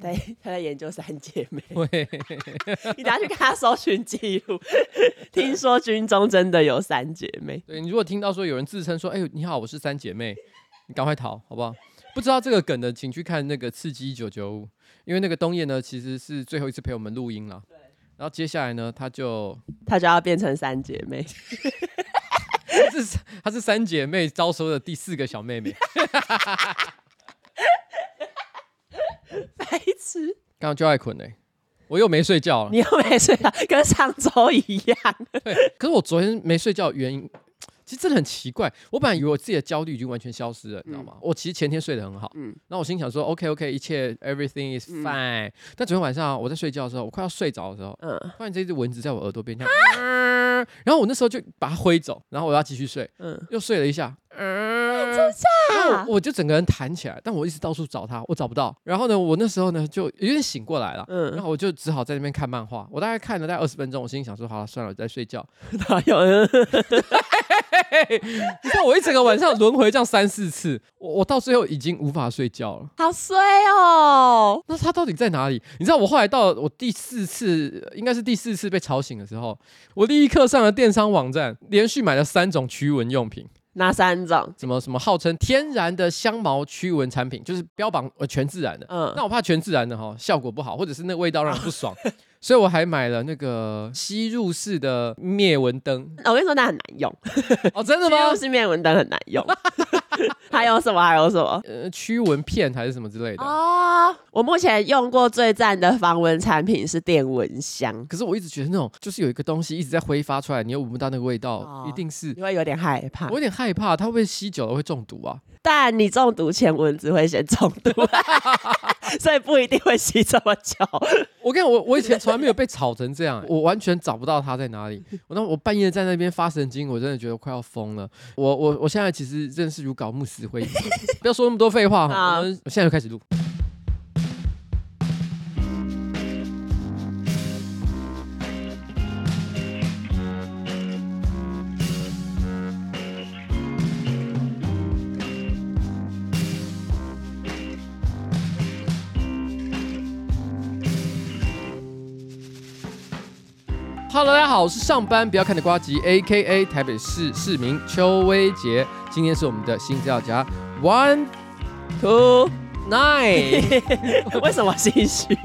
对，他在研究三姐妹。你等下去看他搜寻记录，听说军中真的有三姐妹。对，你如果听到说有人自称说，哎、欸，你好，我是三姐妹，你赶快逃，好不好？不知道这个梗的，请去看那个《刺激一九九五》，因为那个冬夜呢，其实是最后一次陪我们录音了。对。然后接下来呢，他就他就要变成三姐妹。她是她是三姐妹招收的第四个小妹妹。白痴！刚刚就爱困呢，我又没睡觉了。你又没睡觉，跟上周一样。对，可是我昨天没睡觉的原因。其实真的很奇怪，我本来以为我自己的焦虑已经完全消失了，你知道吗？嗯、我其实前天睡得很好，嗯，那我心想说，OK OK，一切 everything is fine、嗯。但昨天晚上我在睡觉的时候，我快要睡着的时候，嗯，突然这只蚊子在我耳朵边这样，嗯，然后我那时候就把它挥走，然后我要继续睡，嗯，又睡了一下，嗯，真的，我就整个人弹起来，但我一直到处找他，我找不到。然后呢，我那时候呢就有点醒过来了，嗯，然后我就只好在那边看漫画，我大概看了大概二十分钟，我心里想说，好了，算了，我在睡觉。哪有？你看我一整个晚上轮回这样三四次，我我到最后已经无法睡觉了，好衰哦。那他到底在哪里？你知道我后来到我第四次，应该是第四次被吵醒的时候，我立刻上了电商网站，连续买了三种驱蚊用品。哪三种？什么什么号称天然的香茅驱蚊产品，就是标榜呃全自然的。嗯，那我怕全自然的哈效果不好，或者是那味道让人不爽。所以我还买了那个吸入式的灭蚊灯。我跟你说，那很难用。哦，真的吗？吸入式灭蚊灯很难用。还有什么？还有什么？呃，驱蚊片还是什么之类的。哦，我目前用过最赞的防蚊产品是电蚊香。可是我一直觉得那种就是有一个东西一直在挥发出来，你又闻不到那个味道，哦、一定是你会有点害怕。我有点害怕，它会不会吸久了会中毒啊？但你中毒前蚊子会先中毒，所以不一定会吸这么久。我跟你讲，我我以前从来没有被吵成这样，我完全找不到它在哪里。我那我半夜在那边发神经，我真的觉得快要疯了。我我我现在其实认识如槁木死灰，不要说那么多废话哈。我们现在就开始录。Hello，大家好，我是上班不要看的瓜吉，A.K.A 台北市市民邱威杰。今天是我们的新资料夹，One Two Nine，为什么心虚？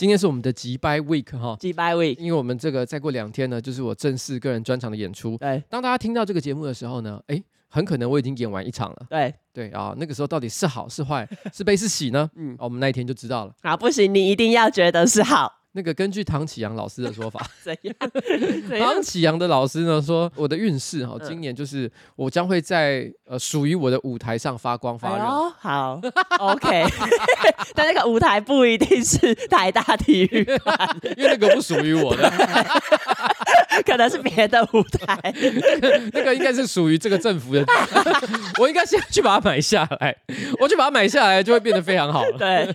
今天是我们的吉拜 week 哈，吉拜 week，因为我们这个再过两天呢，就是我正式个人专场的演出。对，当大家听到这个节目的时候呢，哎，很可能我已经演完一场了。对，对啊，那个时候到底是好是坏，是悲是喜呢？嗯，我们那一天就知道了。啊，不行，你一定要觉得是好。那个根据唐启阳老师的说法 怎样？唐启阳的老师呢说，我的运势哈，今年就是我将会在呃属于我的舞台上发光发热。哦，好，OK。但那个舞台不一定是台大体育馆，因为那个不属于我的，可能是别的舞台。那个那个应该是属于这个政府的，我应该先去把它买下来。我去把它买下来，就会变得非常好了。对，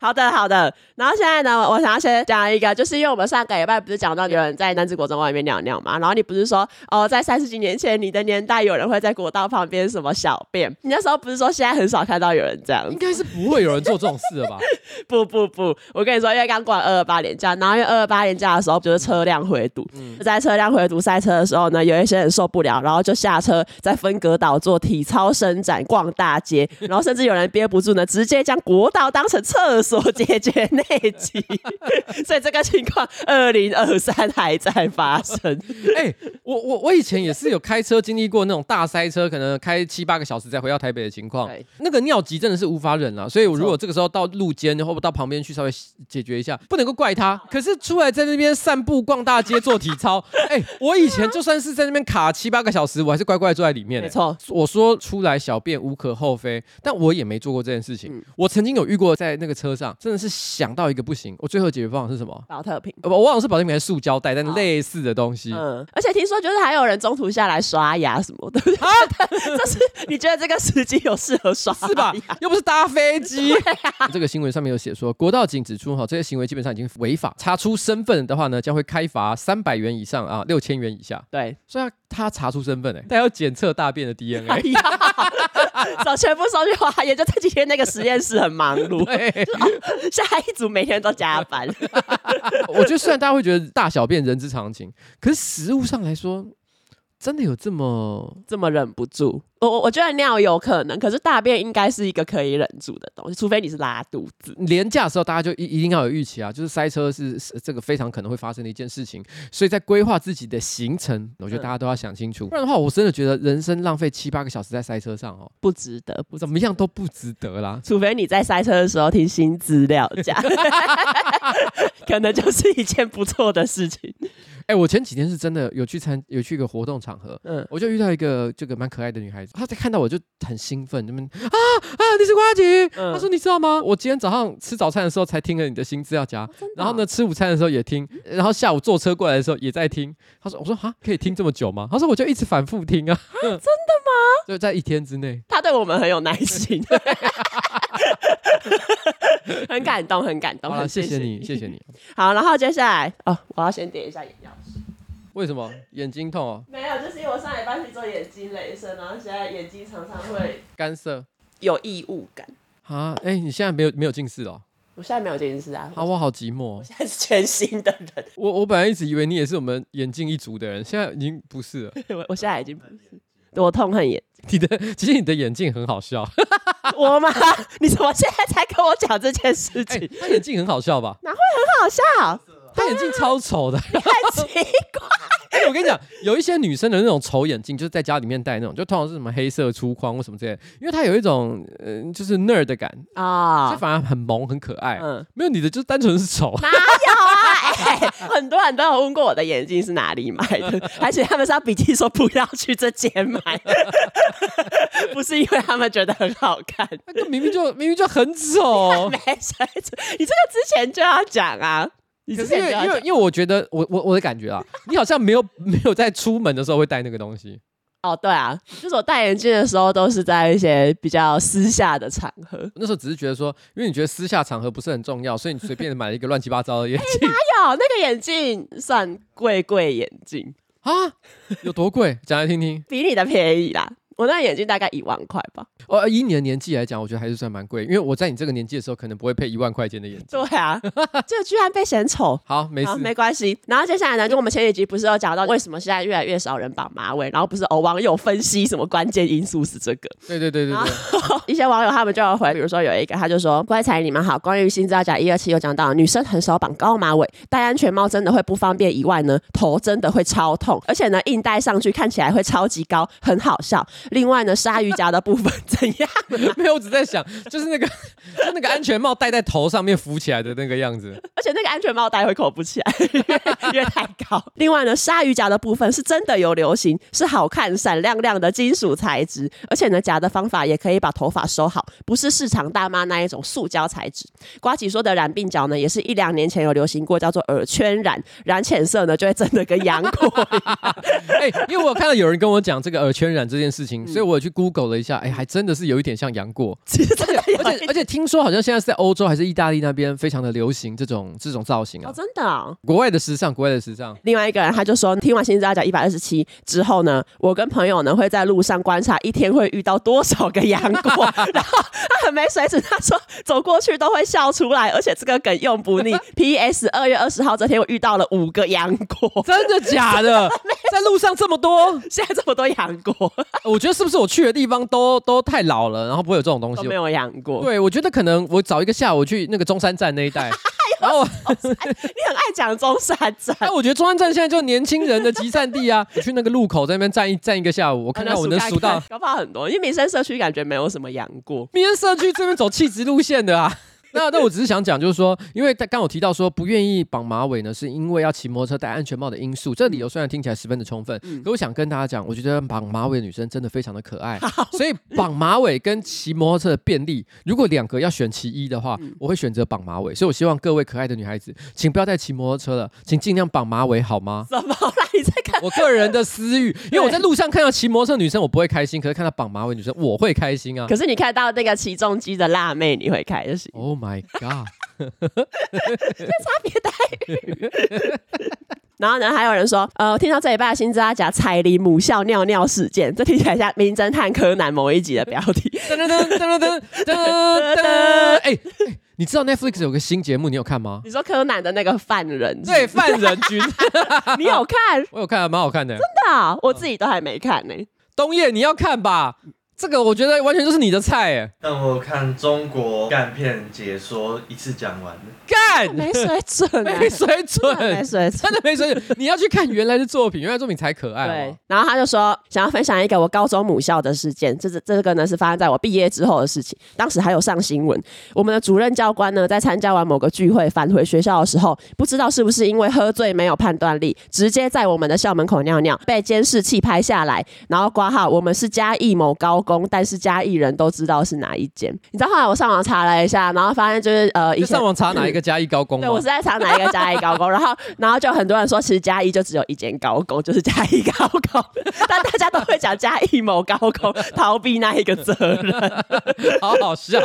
好 的好的。然后现在呢，我想要先讲一个，就是因为我们上个礼拜不是讲到有人在男子国中外面尿尿嘛，然后你不是说哦，在三十几年前你的年代有人会在国道旁边什么小便？你那时候不是说现在很少看到有人这样？应该是不会有人做这种事了吧？不不不，我跟你说，因为刚过二二八年假，然后因为二二八年假的时候就是车辆回堵，嗯、在车辆回堵塞车的时候呢，有一些人受不了，然后就下车在分隔岛做体操伸展、逛大街，然后甚至有人憋不住呢，直接将国道当成厕所解决内急。所以这个情况，二零二三还在发生。哎、欸，我我我以前也是有开车经历过那种大塞车，可能开七八个小时才回到台北的情况。对那个尿急真的是无法忍了，所以我如果这个时候到路肩，然后到旁边去稍微解决一下，不能够怪他。可是出来在那边散步逛大街，做体操。哎、欸，我以前就算是在那边卡七八个小时，我还是乖乖坐在里面、欸。没错，我说出来小便无可厚非，但我也没做过这件事情。嗯、我曾经有遇过，在那个车上真的是想到一个不行。我最后解决方法是什么？保特瓶。我忘了是保特瓶还是塑胶袋，但类似的东西。嗯，而且听说就是还有人中途下来刷牙什么的。啊，就 是你觉得这个时机有适合刷牙？是吧？又不是搭飞机。啊、这个新闻上面有写说，国道警指出哈，这些行为基本上已经违法，查出身份的话呢，将会开罚三百元以上啊，六千元以下。对，所以他查出身份哎，他要检测大便的 DNA，哎、找全部送去化验，就这几天那个实验室很忙碌，下一组每天都加班。我觉得虽然大家会觉得大小便人之常情，可是实务上来说。真的有这么这么忍不住？我我我觉得尿有可能，可是大便应该是一个可以忍住的东西，除非你是拉肚子。廉价的时候，大家就一一定要有预期啊，就是塞车是这个非常可能会发生的一件事情，所以在规划自己的行程，我觉得大家都要想清楚，嗯、不然的话，我真的觉得人生浪费七八个小时在塞车上哦，不值得，不怎么样都不值得啦。除非你在塞车的时候听新资料讲，可能就是一件不错的事情。哎、欸，我前几天是真的有去参有去一个活动场合，嗯，我就遇到一个这个蛮可爱的女孩子，她在看到我就很兴奋，那么啊啊，你是瓜吉，她、嗯、说你知道吗？我今天早上吃早餐的时候才听了你的新资料夹，哦哦、然后呢吃午餐的时候也听，然后下午坐车过来的时候也在听。他说，我说哈，可以听这么久吗？他说我就一直反复听啊，啊真的吗？就在一天之内，他对我们很有耐心。很感动，很感动。谢谢你，谢谢你。好，然后接下来哦，我要先点一下眼药水。为什么眼睛痛哦？没有，就是因为我上礼拜去做眼睛雷射，然后现在眼睛常常会干涩，有异物感。啊，哎、欸，你现在没有没有近视哦？我现在没有近视啊。啊，我好寂寞。我现在是全新的人。我我本来一直以为你也是我们眼镜一族的人，现在已经不是了。我我现在已经不是。我痛恨眼你的，其实你的眼镜很好笑。我吗？你怎么现在才跟我讲这件事情？欸、他眼镜很好笑吧？哪会很好笑？他眼镜超丑的，很奇怪。哎、欸，我跟你讲，有一些女生的那种丑眼镜，就是在家里面戴那种，就通常是什么黑色粗框或什么之类的，因为它有一种嗯、呃，就是 nerd 的感啊，就反而很萌很可爱。嗯，没有你的，就单纯是丑。哪有啊？哎、欸，很多人都有问过我的眼镜是哪里买的，而且他们是要笔记说不要去这间买，不是因为他们觉得很好看，那个明明就明明就很丑。没事，你这个之前就要讲啊。可是因为因为因为我觉得我我我的感觉啊，你好像没有没有在出门的时候会带那个东西。哦，对啊，就是我戴眼镜的时候都是在一些比较私下的场合。那时候只是觉得说，因为你觉得私下场合不是很重要，所以你随便买了一个乱七八糟的眼镜。欸，哪有那个眼镜算贵贵眼镜啊？有多贵？讲来听听。比你的便宜啦。我那眼镜大概一万块吧。哦，以你的年纪来讲，我觉得还是算蛮贵，因为我在你这个年纪的时候，可能不会配一万块钱的眼镜。对啊，这居然被嫌丑。好，没事，没关系。然后接下来呢，就我们前几集不是有讲到为什么现在越来越少人绑马尾，然后不是有网友分析什么关键因素是这个。对对对对对。一些网友他们就要回，比如说有一个他就说：“乖才你们好，关于新资料夹一二七有讲到，女生很少绑高马尾，戴安全帽真的会不方便以外呢，头真的会超痛，而且呢，硬戴上去看起来会超级高，很好笑。另外呢，鲨鱼夹的部分怎样、啊？没有，我只在想，就是那个，就那个安全帽戴在头上面浮起来的那个样子，而且那个安全帽戴会扣不起来，因为，因为太高。另外呢，鲨鱼夹的部分是真的有流行，是好看、闪亮亮的金属材质，而且呢，夹的方法也可以把头发收好，不是市场大妈那一种塑胶材质。瓜吉说的染鬓角呢，也是一两年前有流行过，叫做耳圈染，染浅色呢，就会真的跟杨过一样。哎、欸，因为我看到有人跟我讲这个耳圈染这件事情，所以我去 Google 了一下，哎、欸，还真的是有一点像杨过。其实而且而且而且听说好像现在是在欧洲还是意大利那边非常的流行这种这种造型啊。哦，真的国外的时尚，国外的时尚。另外一个人他就说，听完新资料夹一百二十七之后呢，我跟朋友呢会在路上观察一天会遇到多少个杨过，然后他很没水准，他说走过去都会笑出来，而且这个梗用不腻。P.S. 二月二十号这天我遇到了五个杨过，真的假的？在路上这么多，现在这么多杨过，我觉得是不是我去的地方都都太老了，然后不会有这种东西？没有养过。对，我觉得可能我找一个下午去那个中山站那一带，然后你很爱讲中山站。哎，我觉得中山站现在就年轻人的集散地啊！我 去那个路口在那边站一站一个下午，我看看我能数到，搞不好很多。因为民生社区感觉没有什么养过，民生社区这边走气质路线的啊。那那我只是想讲，就是说，因为刚刚我提到说不愿意绑马尾呢，是因为要骑摩托车戴安全帽的因素。这理由虽然听起来十分的充分，嗯、可我想跟大家讲，我觉得绑马尾的女生真的非常的可爱。所以绑马尾跟骑摩托车的便利，如果两个要选其一的话，嗯、我会选择绑马尾。所以我希望各位可爱的女孩子，请不要再骑摩托车了，请尽量绑马尾好吗？怎么了？你在看？我个人的私欲，因为我在路上看到骑摩托车女生，我不会开心；可是看到绑马尾女生，我会开心啊。可是你看到那个骑重机的辣妹，你会开心？Oh my god！这差别待遇。然后呢，还有人说，呃，听到这一半新知阿甲彩铃母校尿尿事件，这听起来像《名侦探柯南》某一集的标题。噔噔噔噔噔噔噔！哎，你知道 Netflix 有个新节目，你有看吗？你说柯南的那个犯人？对，犯人君。你有看？我有看，蛮好看的。真的啊？我自己都还没看呢。冬叶，你要看吧？这个我觉得完全就是你的菜哎！但我看中国干片解说一次讲完了，干没水准，没水准，没水准，真的没水准。你要去看原来的作品，原来作品才可爱。对，然后他就说想要分享一个我高中母校的事件，这是这个呢是发生在我毕业之后的事情，当时还有上新闻。我们的主任教官呢在参加完某个聚会返回学校的时候，不知道是不是因为喝醉没有判断力，直接在我们的校门口尿尿，被监视器拍下来，然后挂号我们是嘉义某高工，但是嘉义人都知道是哪一间。你知道后来我上网查了一下，然后发现就是呃，你上网查哪一个嘉义高工？对，我是在查哪一个嘉义高工，然后然后就很多人说，其实嘉义就只有一间高工，就是嘉义高工，但大家都会讲嘉义某高工，逃避那一个责任，好好笑。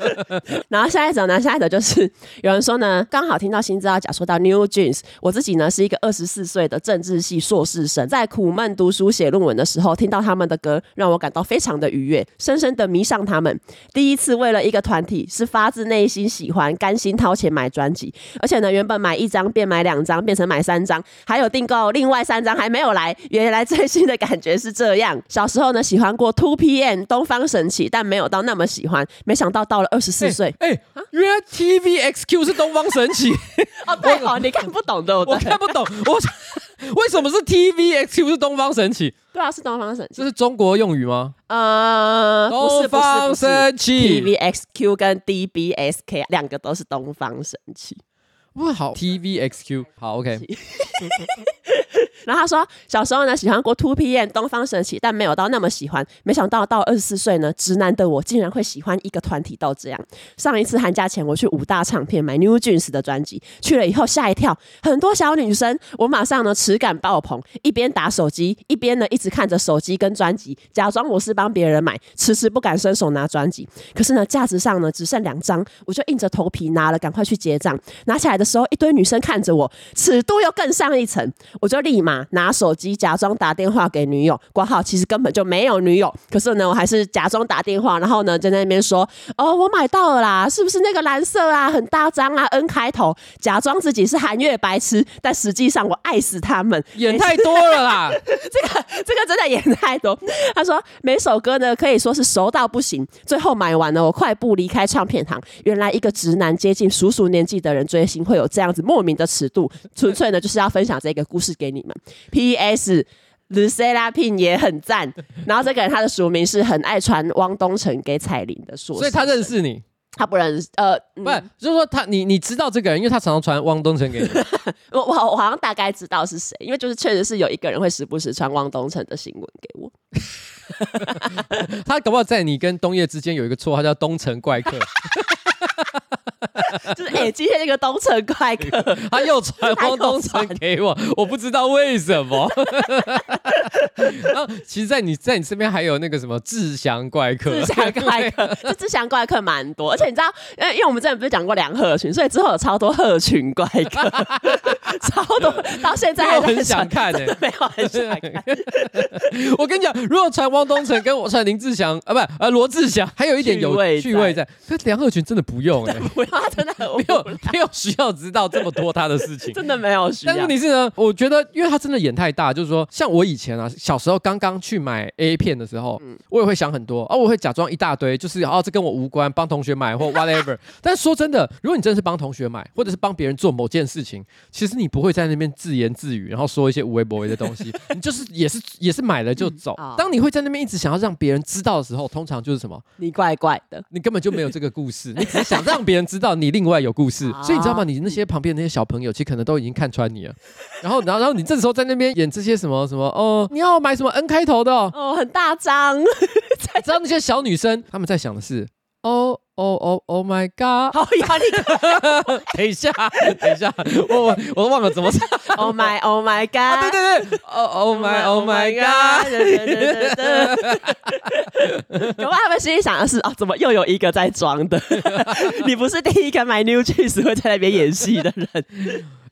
然后下一则呢，下一则就是有人说呢，刚好听到新资料讲说到 New Jeans，我自己呢是一个二十四岁的政治系硕士生，在苦闷读书写论文的时候，听到他们的歌，让我感到非常的愉悦，深深的迷上他们。第一次为了一个团体是发自内心喜欢，甘心掏钱买专辑，而且呢，原本买一张变买两张，变成买三张，还有订购另外三张还没有来。原来最新的感觉是这样。小时候呢，喜欢过 Two PM 东方神起，但没有到那么喜欢。没想到到了二十四岁，哎、欸欸，原来 TVXQ 是东方神起。哦，对哦，你看不懂的，我看不懂，我 为什么是 TVXQ 是东方神起？对啊，是东方神起。这是中国用语吗？呃，东方神起。TVXQ 跟 DBSK 两个都是东方神起。哇，好，TVXQ，好，OK。然后他说，小时候呢喜欢过 2PM 东方神起，但没有到那么喜欢。没想到到二十四岁呢，直男的我竟然会喜欢一个团体到这样。上一次寒假前，我去五大唱片买 New Jeans 的专辑，去了以后吓一跳，很多小女生。我马上呢耻感爆棚，一边打手机，一边呢一直看着手机跟专辑，假装我是帮别人买，迟迟不敢伸手拿专辑。可是呢架子上呢只剩两张，我就硬着头皮拿了，赶快去结账。拿起来的时候，一堆女生看着我，尺度又更上一层，我就立马。拿手机假装打电话给女友，挂号其实根本就没有女友。可是呢，我还是假装打电话，然后呢，在那边说：“哦，我买到了啦，是不是那个蓝色啊，很大张啊，N 开头？”假装自己是韩月白痴，但实际上我爱死他们，演太多了啦。这个这个真的演太多。他说每首歌呢可以说是熟到不行，最后买完了，我快步离开唱片行。原来一个直男接近叔叔年纪的人追星会有这样子莫名的尺度，纯粹呢就是要分享这个故事给你们。P.S.The Serapin 也很赞，然后这个人他的署名是很爱传汪东城给彩铃的所以他认识你，他不认识，呃，不是，就是说他你你知道这个人，因为他常常传汪东城给你，我我我好像大概知道是谁，因为就是确实是有一个人会时不时传汪东城的新闻给我，他搞不好在你跟东叶之间有一个绰号叫东城怪客。就是哎、欸，今天那个东城怪客，他又传汪东城给我，我不知道为什么。然后，其实，在你在你身边还有那个什么志祥怪客，志祥怪客，这志祥怪客蛮多，而且你知道，因为因为我们之前不是讲过梁鹤群，所以之后有超多鹤群怪客，超多，到现在还很想看没有很想看。我跟你讲，如果传汪东城跟我传林志祥啊，不，呃，罗志祥，还有一点有趣味在，可梁鹤群真的不用哎、欸。他真的很无没有没有需要知道这么多他的事情，真的没有需要。但问题是呢，我觉得因为他真的演太大，就是说，像我以前啊，小时候刚刚去买 A 片的时候，嗯、我也会想很多，而、啊、我会假装一大堆，就是哦，这跟我无关，帮同学买或 whatever。但说真的，如果你真的是帮同学买，或者是帮别人做某件事情，其实你不会在那边自言自语，然后说一些无微不微的东西，你就是也是也是买了就走。当你会在那边一直想要让别人知道的时候，通常就是什么？你怪怪的，你根本就没有这个故事，你只是想让别人知道你另外有故事。所以你知道吗？你那些旁边那些小朋友，其实可能都已经看穿你了。然后，然后，然后你这时候在那边演这些什么什么哦，你要买什么 N 开头的哦，哦很大张。你知道那些小女生她们在想的是。哦哦哦，Oh my God！好压力。等一下，等一下，我我我都忘了怎么唱。Oh my Oh my God！对对对，Oh Oh my Oh my God！可能 他们心里想的是啊，怎么又有一个在装的？你不是第一个买 New Jeans 会在那边演戏的人。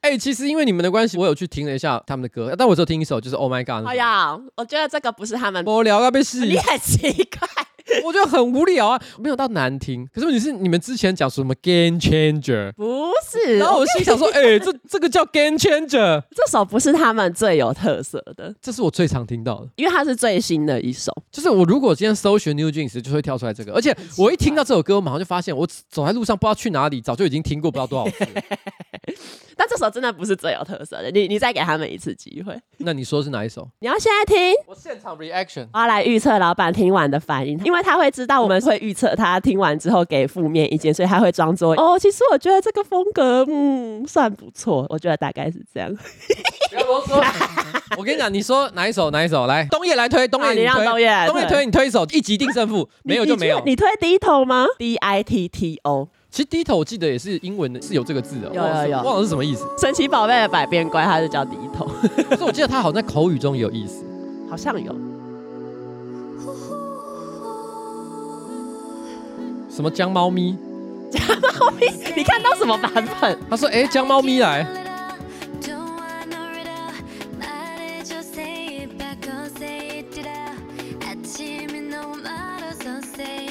哎，其实因为你们的关系，我有去听了一下他们的歌，但我只有听一首，就是 Oh my God。哎呀，我觉得这个不是他们。无聊要被洗。你很奇怪。我觉得很无聊啊，没有到难听。可是问题是，你们之前讲什么 Game Changer？不是。然后我心想说，哎、欸，这这个叫 Game Changer，这首不是他们最有特色的，这是我最常听到的，因为它是最新的一首。就是我如果今天搜寻 New Jeans，就会跳出来这个。而且我一听到这首歌，我马上就发现，我走在路上不知道去哪里，早就已经听过不知道多少次。但这首真的不是最有特色的，你你再给他们一次机会。那你说是哪一首？你要现在听，我现场 reaction，我要来预测老板听完的反应，因为他会知道我们。会预测他听完之后给负面意见，所以他会装作哦，其实我觉得这个风格嗯算不错，我觉得大概是这样。不要啰嗦，我跟你讲，你说哪一首哪一首来，东野来推，东野你让，东野推你推一首，一击定胜负，没有就没有。你推 Ditto 吗？D I T T O。其实 Ditto 我记得也是英文的，是有这个字的，有有有，忘了是什么意思。神奇宝贝的百变怪，它就叫 Ditto。可是我记得它好像在口语中也有意思，好像有。什么江猫咪？江猫咪？你看到什么版本？他说：“哎，江猫咪来。”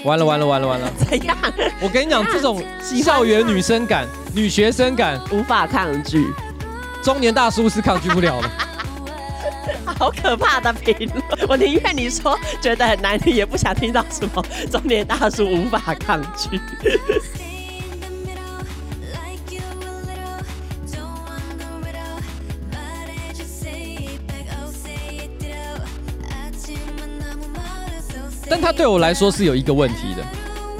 完了完了完了完了！怎样？我跟你讲，这种校园女生感、女学生感无法抗拒，中年大叔是抗拒不了的。好可怕的评论！我宁愿你说觉得很难听，也不想听到什么中年大叔无法抗拒。但他对我来说是有一个问题的。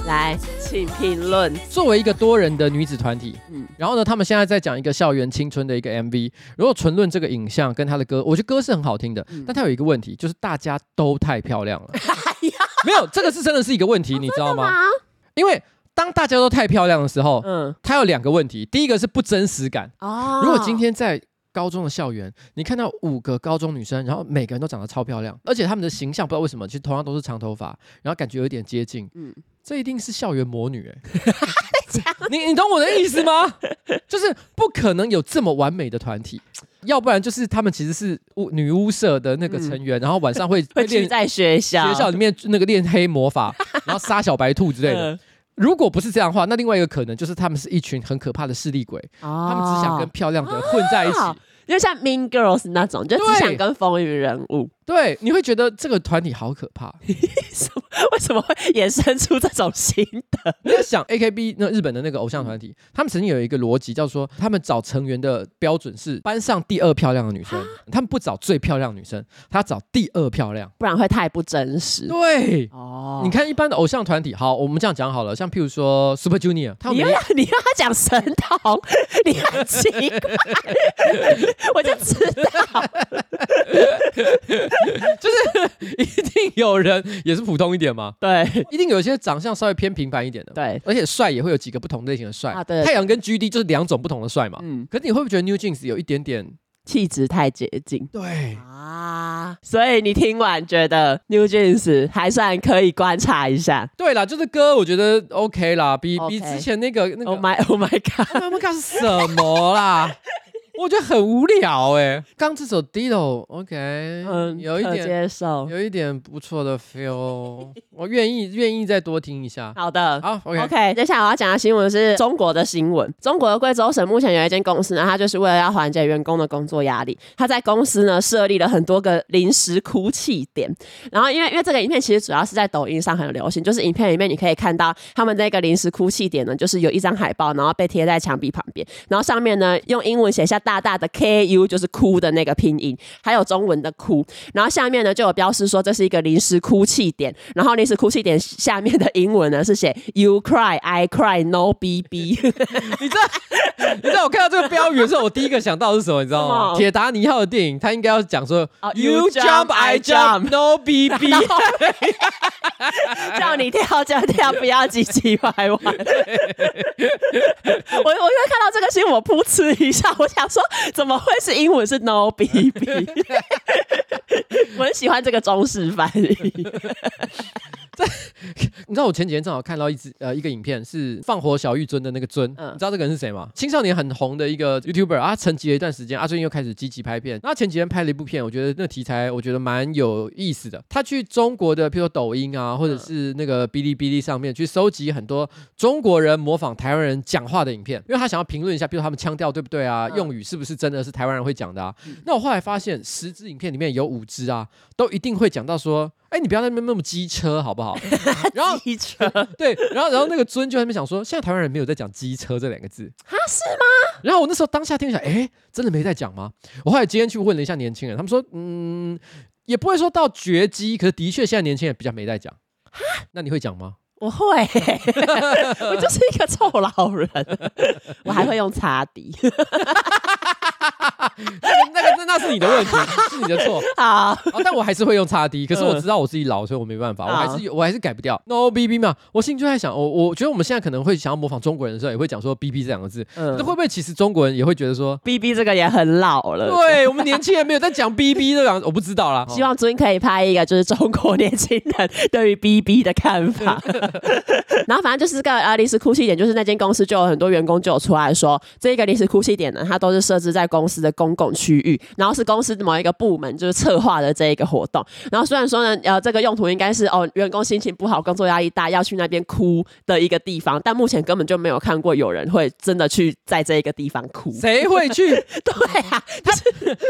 来。请评论。作为一个多人的女子团体，嗯，然后呢，他们现在在讲一个校园青春的一个 MV。如果纯论这个影像跟他的歌，我觉得歌是很好听的，嗯、但他有一个问题，就是大家都太漂亮了。没有，这个是真的是一个问题，哦、你知道吗？因为当大家都太漂亮的时候，嗯，他有两个问题。第一个是不真实感。哦，如果今天在高中的校园，你看到五个高中女生，然后每个人都长得超漂亮，而且她们的形象不知道为什么，其实同样都是长头发，然后感觉有点接近，嗯。这一定是校园魔女哎、欸，你你懂我的意思吗？就是不可能有这么完美的团体，要不然就是他们其实是巫女巫社的那个成员，嗯、然后晚上会 会练在学校学校里面那个练黑魔法，然后杀小白兔之类的。嗯、如果不是这样的话，那另外一个可能就是他们是一群很可怕的势利鬼，哦、他们只想跟漂亮的人混在一起。哦就像 Mean Girls 那种，就只想跟风云人物。对，你会觉得这个团体好可怕。什么？为什么会衍生出这种心得？你要想 AKB 那日本的那个偶像团体，他们曾经有一个逻辑，叫做他们找成员的标准是班上第二漂亮的女生，他们不找最漂亮的女生，他找第二漂亮，不然会太不真实。对，哦，你看一般的偶像团体，好，我们这样讲好了，像譬如说 Super Junior，你要你要他讲神童，你很奇怪。我就知道，就是一定有人也是普通一点嘛。对，一定有一些长相稍微偏平凡一点的。对，而且帅也会有几个不同类型的帅。啊、对，太阳跟 GD 就是两种不同的帅嘛。嗯。可是你会不会觉得 New Jeans 有一点点气质太接近？对啊，所以你听完觉得 New Jeans 还算可以观察一下。对啦，就是歌我觉得 OK 啦，比.比之前那个那个 Oh my Oh my God，Oh my God 是什么啦？我觉得很无聊哎。刚这首 Ditto，OK，嗯，有一点接受，有一点不错的 feel，我愿意愿意再多听一下。好的，好，OK。OK，接下来我要讲的新闻是中国的新闻。中国的贵州省目前有一间公司呢，它就是为了要缓解员工的工作压力，它在公司呢设立了很多个临时哭泣点。然后因为因为这个影片其实主要是在抖音上很流行，就是影片里面你可以看到他们那个临时哭泣点呢，就是有一张海报，然后被贴在墙壁旁边，然后上面呢用英文写下大大的 K U，就是哭的那个拼音，还有中文的哭，然后下面呢就有标示说这是一个临时哭泣点，然后临时哭泣点下面的英文呢是写 You cry, I cry, no BB。你知道？你知道我看到这个标语的时候，我第一个想到的是什么？你知道吗？铁达尼号的电影，他应该要讲说、oh,，You jump, I jump, no BB，叫你跳就跳，不要唧唧歪歪。我我因为看到这个新闻，我噗嗤一下，我想说，怎么会是英文是 no BB？我很喜欢这个中式翻译。你知道我前几天正好看到一支呃一个影片，是放火小玉尊的那个尊，嗯、你知道这个人是谁吗？青少年很红的一个 YouTuber 啊，沉寂了一段时间，啊，最近又开始积极拍片。那前几天拍了一部片，我觉得那个题材我觉得蛮有意思的。他去中国的，譬如说抖音啊，或者是那个哔哩哔哩上面去收集很多中国人模仿台湾人讲话的影片，因为他想要评论一下，譬如他们腔调对不对啊，用语是不是真的是台湾人会讲的啊。那我后来发现，十支影片里面有五支啊，都一定会讲到说。哎，你不要在那边那么机车好不好？然后机车对，然后然后那个尊就在那边想说，现在台湾人没有在讲机车这两个字啊？是吗？然后我那时候当下听起来，哎，真的没在讲吗？我后来今天去问了一下年轻人，他们说，嗯，也不会说到绝迹，可是的确现在年轻人比较没在讲。那你会讲吗？我会，我就是一个臭老人，我还会用擦笛。那个那那是你的问题，是你的错。好，哦，但我还是会用擦滴，可是我知道我自己老，所以我没办法，我还是我还是改不掉。No BB 嘛，我心里就在想，我我觉得我们现在可能会想要模仿中国人的时候，也会讲说 BB 这两个字。嗯，那会不会其实中国人也会觉得说 BB 这个也很老了？对，我们年轻人没有在讲 BB 这两个，我不知道啦。希望尊可以拍一个就是中国年轻人对于 BB 的看法。然后反正就是个呃临时哭泣点，就是那间公司就有很多员工就有出来说，这个临时哭泣点呢，它都是设置在公司的公共区域，然后是公司的某一个部门就是策划的这一个活动。然后虽然说呢，呃，这个用途应该是哦，员工心情不好，工作压力大，要去那边哭的一个地方，但目前根本就没有看过有人会真的去在这一个地方哭。谁会去？对啊，他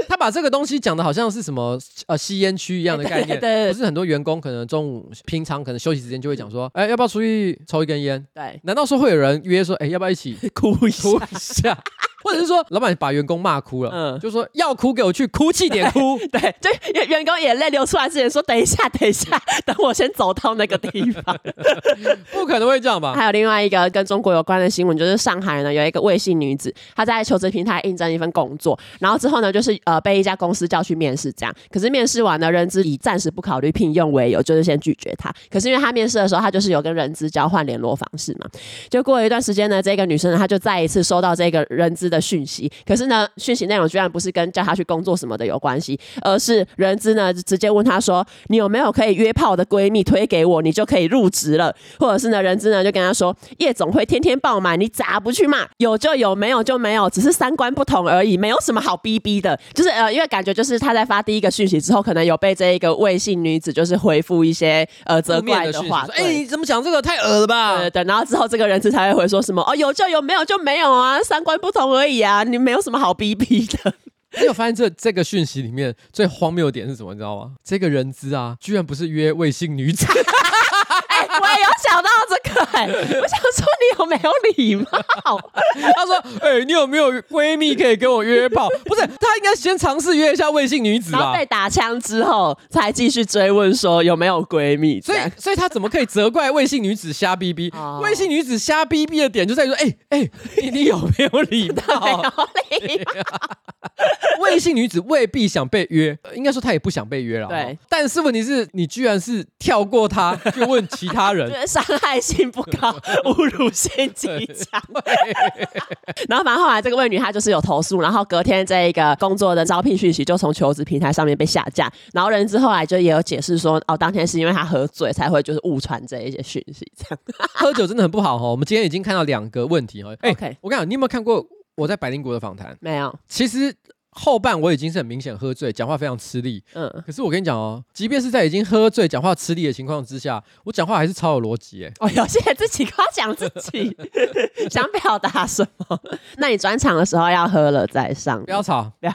他把这个东西讲的好像是什么呃吸烟区一样的概念。对，对，对，不是很多员工可能中午平常可能休息时间就会讲说，哎，要不要出去抽一根烟？对，难道说会有人约说，哎，要不要一起 哭一下？哭一下或者是说，老板把员工骂哭了，嗯，就说要哭给我去哭泣点哭，对，就员员工眼泪流出来之前说，等一下，等一下，等我先走到那个地方，不可能会这样吧？还有另外一个跟中国有关的新闻，就是上海呢有一个魏姓女子，她在求职平台应征一份工作，然后之后呢就是呃被一家公司叫去面试，这样，可是面试完呢，人资以暂时不考虑聘用为由，就是先拒绝她。可是因为她面试的时候，她就是有跟人资交换联络方式嘛，就过了一段时间呢，这个女生呢，她就再一次收到这个人资的讯息，可是呢，讯息内容居然不是跟叫他去工作什么的有关系，而是人资呢直接问他说：“你有没有可以约炮的闺蜜推给我，你就可以入职了？”或者是呢，人资呢就跟他说：“夜总会天天爆满，你咋不去嘛？有就有，没有就没有，只是三观不同而已，没有什么好逼逼的。”就是呃，因为感觉就是他在发第一个讯息之后，可能有被这一个魏姓女子就是回复一些呃责怪的话，哎，你怎么讲这个太恶了吧？对对，然后之后这个人资才会回说什么：“哦，有就有，没有就没有啊，三观不同而已啊，你没有什么好逼逼的。”你有发现这这个讯息里面最荒谬的点是什么？你知道吗？这个人资啊，居然不是约卫星女子。我也有想到这个、我想说你有没有礼貌？他说，哎、欸，你有没有闺蜜可以跟我约炮？不是，他应该先尝试约一下魏姓女子吧。然后被打枪之后，才继续追问说有没有闺蜜。所以，所以他怎么可以责怪魏姓女子瞎逼逼？魏姓女子瞎逼逼的点就在于说，哎、欸、哎、欸，你你有没有礼貌？没有礼貌。魏姓女子未必想被约，应该说她也不想被约了。对，但是问题是你居然是跳过她去问其他人，伤害性不高，侮辱性极强。然后反正后来这个魏女她就是有投诉，然后隔天这一个工作的招聘讯息就从求职平台上面被下架。然后人之后来就也有解释说，哦，当天是因为他喝醉才会就是误传这一些讯息，这样。喝酒真的很不好哈。我们今天已经看到两个问题哈。哎，我跟你讲，你有没有看过？我在百灵国的访谈没有，其实。后半我已经是很明显喝醉，讲话非常吃力。嗯，可是我跟你讲哦，即便是在已经喝醉、讲话吃力的情况之下，我讲话还是超有逻辑哎。哦，有些人自己夸奖自己，想表达什么？那你转场的时候要喝了再上，不要吵，不要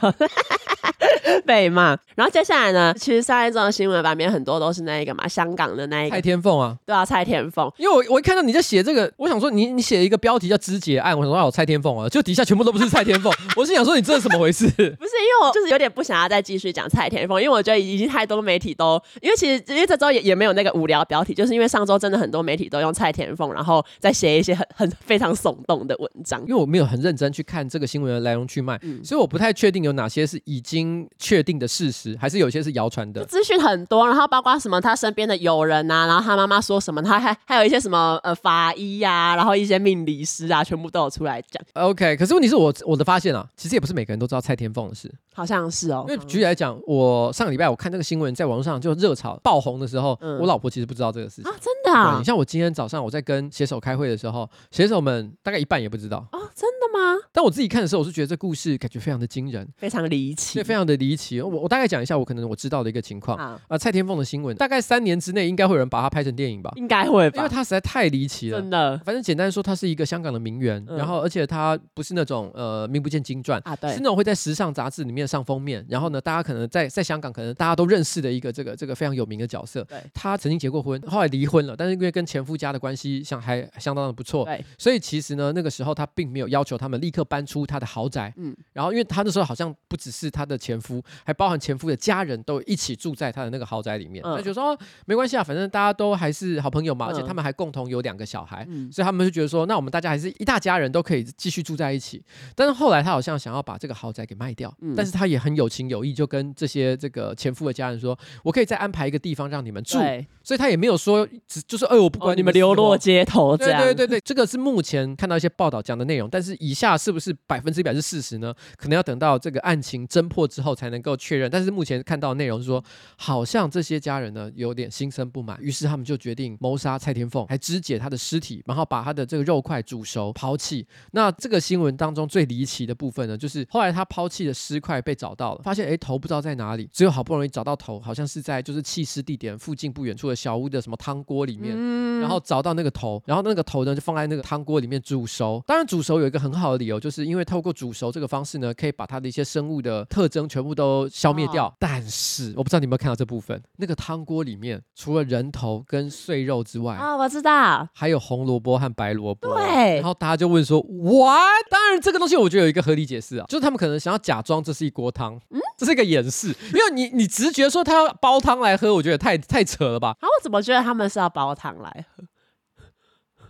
被骂。然后接下来呢，其实上一周的新闻版面很多都是那个嘛，香港的那一个蔡天凤啊，对啊，蔡天凤。因为我我一看到你在写这个，我想说你你写一个标题叫肢解案，我想说有蔡天凤啊，就底下全部都不是蔡天凤，我是想说你这是怎么回事？不是，因为我就是有点不想要再继续讲蔡天凤，因为我觉得已经太多媒体都，因为其实因为这周也也没有那个无聊标题，就是因为上周真的很多媒体都用蔡天凤，然后再写一些很很非常耸动的文章。因为我没有很认真去看这个新闻的来龙去脉，嗯、所以我不太确定有哪些是已经确定的事实，还是有些是谣传的。资讯很多，然后包括什么他身边的友人啊，然后他妈妈说什么，他还还有一些什么呃法医呀、啊，然后一些命理师啊，全部都有出来讲。OK，可是问题是我我的发现啊，其实也不是每个人都知道蔡天凤的事。好像是哦，因为举例来讲，我上个礼拜我看这个新闻在网络上就热炒爆红的时候，嗯、我老婆其实不知道这个事情啊，真的啊。你像我今天早上我在跟写手开会的时候，写手们大概一半也不知道哦，真的吗？但我自己看的时候，我是觉得这故事感觉非常的惊人，非常离奇，对，非常的离奇。我我大概讲一下我可能我知道的一个情况啊，啊，蔡天凤的新闻，大概三年之内应该会有人把它拍成电影吧？应该会吧，因为它实在太离奇了，真的。反正简单说，他是一个香港的名媛，嗯、然后而且他不是那种呃名不见经传啊，对，是那种会在时尚杂志里面上封面，然后呢，大家可能在在香港可能大家都认识的一个这个这个非常有名的角色。对，他曾经结过婚，后来离婚了，但是因为跟前夫家的关系相还相当的不错，对，所以其实呢，那个时候他并没有要求他们立刻搬出他的豪宅，嗯，然后因为他那时候好像不只是他的前夫，还包含前夫的家人都一起住在他的那个豪宅里面，那、嗯、就说没关系啊，反正大家都还是好朋友嘛，嗯、而且他们还共同有两个小孩，嗯、所以他们就觉得说，那我们大家还是一大家人都可以继续住在一起。但是后来他好像想要把这个豪宅给卖掉，嗯、但是他也很有情有义，就跟这些这个前夫的家人说，我可以再安排一个地方让你们住，所以他也没有说只就是哎，我不管你们、哦、你们流落街头这样，对对对对，这个是目前看到一些报道讲的内容，但是以下是不是百分之一百是事实呢？可能要等到这个案情侦破之后才能够确认。但是目前看到的内容是说，好像这些家人呢有点心生不满，于是他们就决定谋杀蔡天凤，还肢解他的尸体，然后把他的这个肉块煮熟抛弃。那这个新闻当中最离奇的部分呢，就是后来他抛弃的尸块被找到了，发现哎头不知道在哪里，只有好不容易找到头，好像是在就是弃尸地点附近不远处的小屋的什么汤锅里面，嗯、然后找到那个头，然后那个头呢就放在那个汤锅里面煮熟。当然煮熟有一个很好的理由，就是因为透过煮熟这个方式呢，可以把它的一些生物的特征全部都消灭掉。哦、但是我不知道你有没有看到这部分，那个汤锅里面除了人头跟碎肉之外，啊、哦，我知道，还有红萝卜和白萝卜。对，然后大家就问说，What？当然这个东西我觉得有一个合理解释啊，就是他们可能想要假装这是一锅汤，嗯，这是一个掩饰，因为你你直觉说他要煲汤来喝，我觉得太太扯了吧？啊，我怎么觉得他们是要煲汤来喝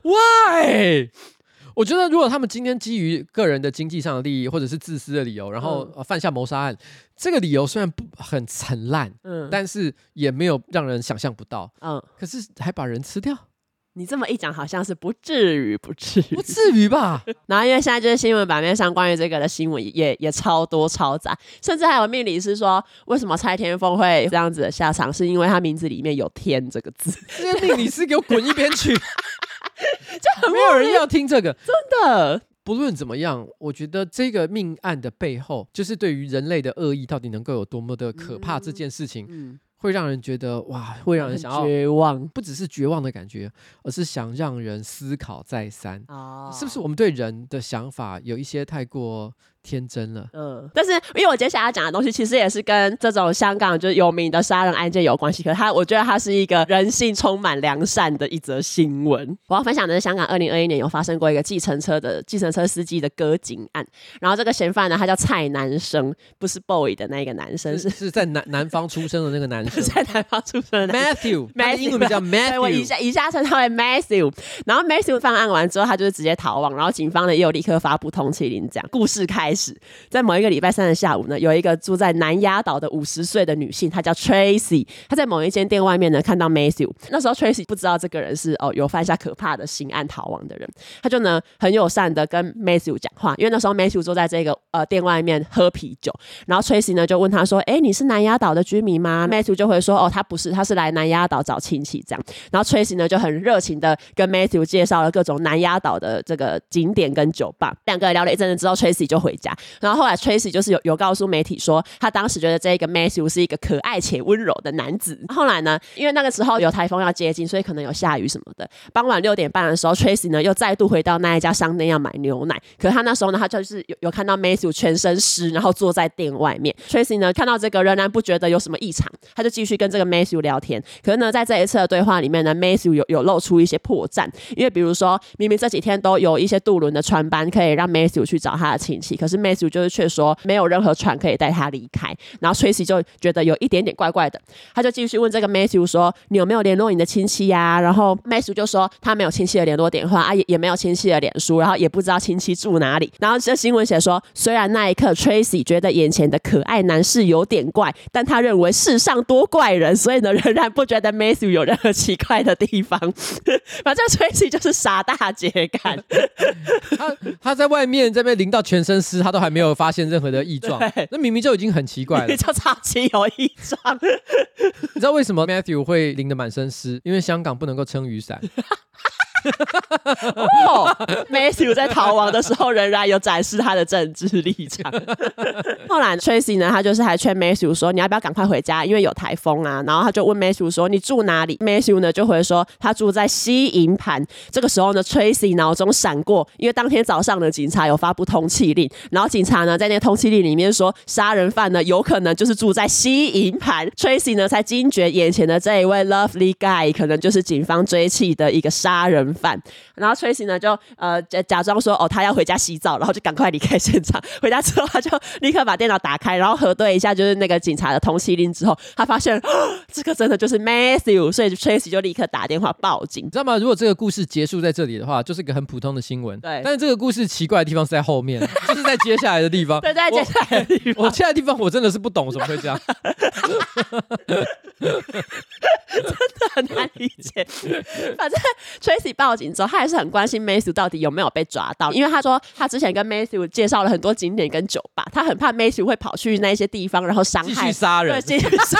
？Why？我觉得，如果他们今天基于个人的经济上的利益，或者是自私的理由，然后犯下谋杀案，嗯、这个理由虽然不很陈烂，嗯，但是也没有让人想象不到，嗯，可是还把人吃掉，你这么一讲，好像是不至于，不至于，不至于吧？然后因为现在就是新闻版面上关于这个的新闻也也超多超杂，甚至还有命理师说，为什么蔡天凤会这样子的下场，是因为他名字里面有“天”这个字。这些命理师给我滚一边去！就很没有人要听这个，真的。不论怎么样，我觉得这个命案的背后，就是对于人类的恶意到底能够有多么的可怕，这件事情，嗯，会让人觉得哇，会让人想要绝望，不只是绝望的感觉，而是想让人思考再三。哦，是不是我们对人的想法有一些太过？天真了，嗯，但是因为我接下来要讲的东西，其实也是跟这种香港就是有名的杀人案件有关系。可是它，我觉得它是一个人性充满良善的一则新闻。我要分享的是香港二零二一年有发生过一个计程车的计程车司机的割颈案。然后这个嫌犯呢，他叫蔡男生，不是 boy 的那个男生，是是在南南方出生的那个男生，在南方出生的男生 Matthew，英文名叫 Matthew，我一下一下称他为 Matthew。然后 Matthew 犯案完之后，他就是直接逃亡。然后警方呢又立刻发布通缉令，这样故事开。开始，在某一个礼拜三的下午呢，有一个住在南丫岛的五十岁的女性，她叫 Tracy，她在某一间店外面呢看到 Matthew，那时候 Tracy 不知道这个人是哦有犯下可怕的刑案逃亡的人，她就呢很友善的跟 Matthew 讲话，因为那时候 Matthew 坐在这个呃店外面喝啤酒，然后 Tracy 呢就问他说，哎，你是南丫岛的居民吗？Matthew 就会说，哦，他不是，他是来南丫岛找亲戚这样，然后 Tracy 呢就很热情的跟 Matthew 介绍了各种南丫岛的这个景点跟酒吧，两个人聊了一阵子之后，Tracy 就回然后后来 Tracy 就是有有告诉媒体说，他当时觉得这个 Matthew 是一个可爱且温柔的男子。后来呢，因为那个时候有台风要接近，所以可能有下雨什么的。傍晚六点半的时候，Tracy 呢又再度回到那一家商店要买牛奶。可是他那时候呢，他就是有有看到 Matthew 全身湿，然后坐在店外面。Tracy 呢看到这个仍然不觉得有什么异常，他就继续跟这个 Matthew 聊天。可是呢，在这一次的对话里面呢，Matthew 有有露出一些破绽，因为比如说明明这几天都有一些渡轮的船班可以让 Matthew 去找他的亲戚，可是 Matthew 就是却说没有任何船可以带他离开。然后 Tracy 就觉得有一点点怪怪的，他就继续问这个 Matthew 说：“你有没有联络你的亲戚呀？”然后 Matthew 就说他没有亲戚的联络电话啊，也也没有亲戚的脸书，然后也不知道亲戚住哪里。然后这新闻写说，虽然那一刻 Tracy 觉得眼前的可爱男士有点怪，但他认为世上多怪人，所以呢仍然不觉得 Matthew 有任何奇怪的地方。反正 Tracy 就是傻大姐感。他他在外面这边淋到全身湿，他都还没有发现任何的异状，那明明就已经很奇怪了，叫超级有异状。你知道为什么 Matthew 会淋得满身湿？因为香港不能够撑雨伞。哦，Matthew 在逃亡的时候仍然有展示他的政治立场。后来 Tracy 呢，他就是还劝 Matthew 说：“你要不要赶快回家？因为有台风啊。”然后他就问 Matthew 说：“你住哪里？”Matthew 呢就会说：“他住在西营盘。”这个时候呢，Tracy 脑中闪过，因为当天早上的警察有发布通缉令，然后警察呢在那个通缉令里面说，杀人犯呢有可能就是住在西营盘。Tracy 呢才惊觉眼前的这一位 Lovely Guy 可能就是警方追缉的一个杀人犯。然后 Tracy 呢就呃假假装说哦他要回家洗澡，然后就赶快离开现场。回家之后他就立刻把电脑打开，然后核对一下就是那个警察的通缉令之后，他发现、哦、这个真的就是 Matthew，所以 Tracy 就立刻打电话报警。你知道吗？如果这个故事结束在这里的话，就是一个很普通的新闻。对，但是这个故事奇怪的地方是在后面，就是在接下来的地方。对，在接下来的地方。我现在的地方我真的是不懂，怎么会这样？真的很难理解。反正 Tracy 报警之后，他还是很关心 Matthew 到底有没有被抓到，因为他说他之前跟 Matthew 介绍了很多景点跟酒吧，他很怕 Matthew 会跑去那些地方，然后伤害、杀人，对，继续杀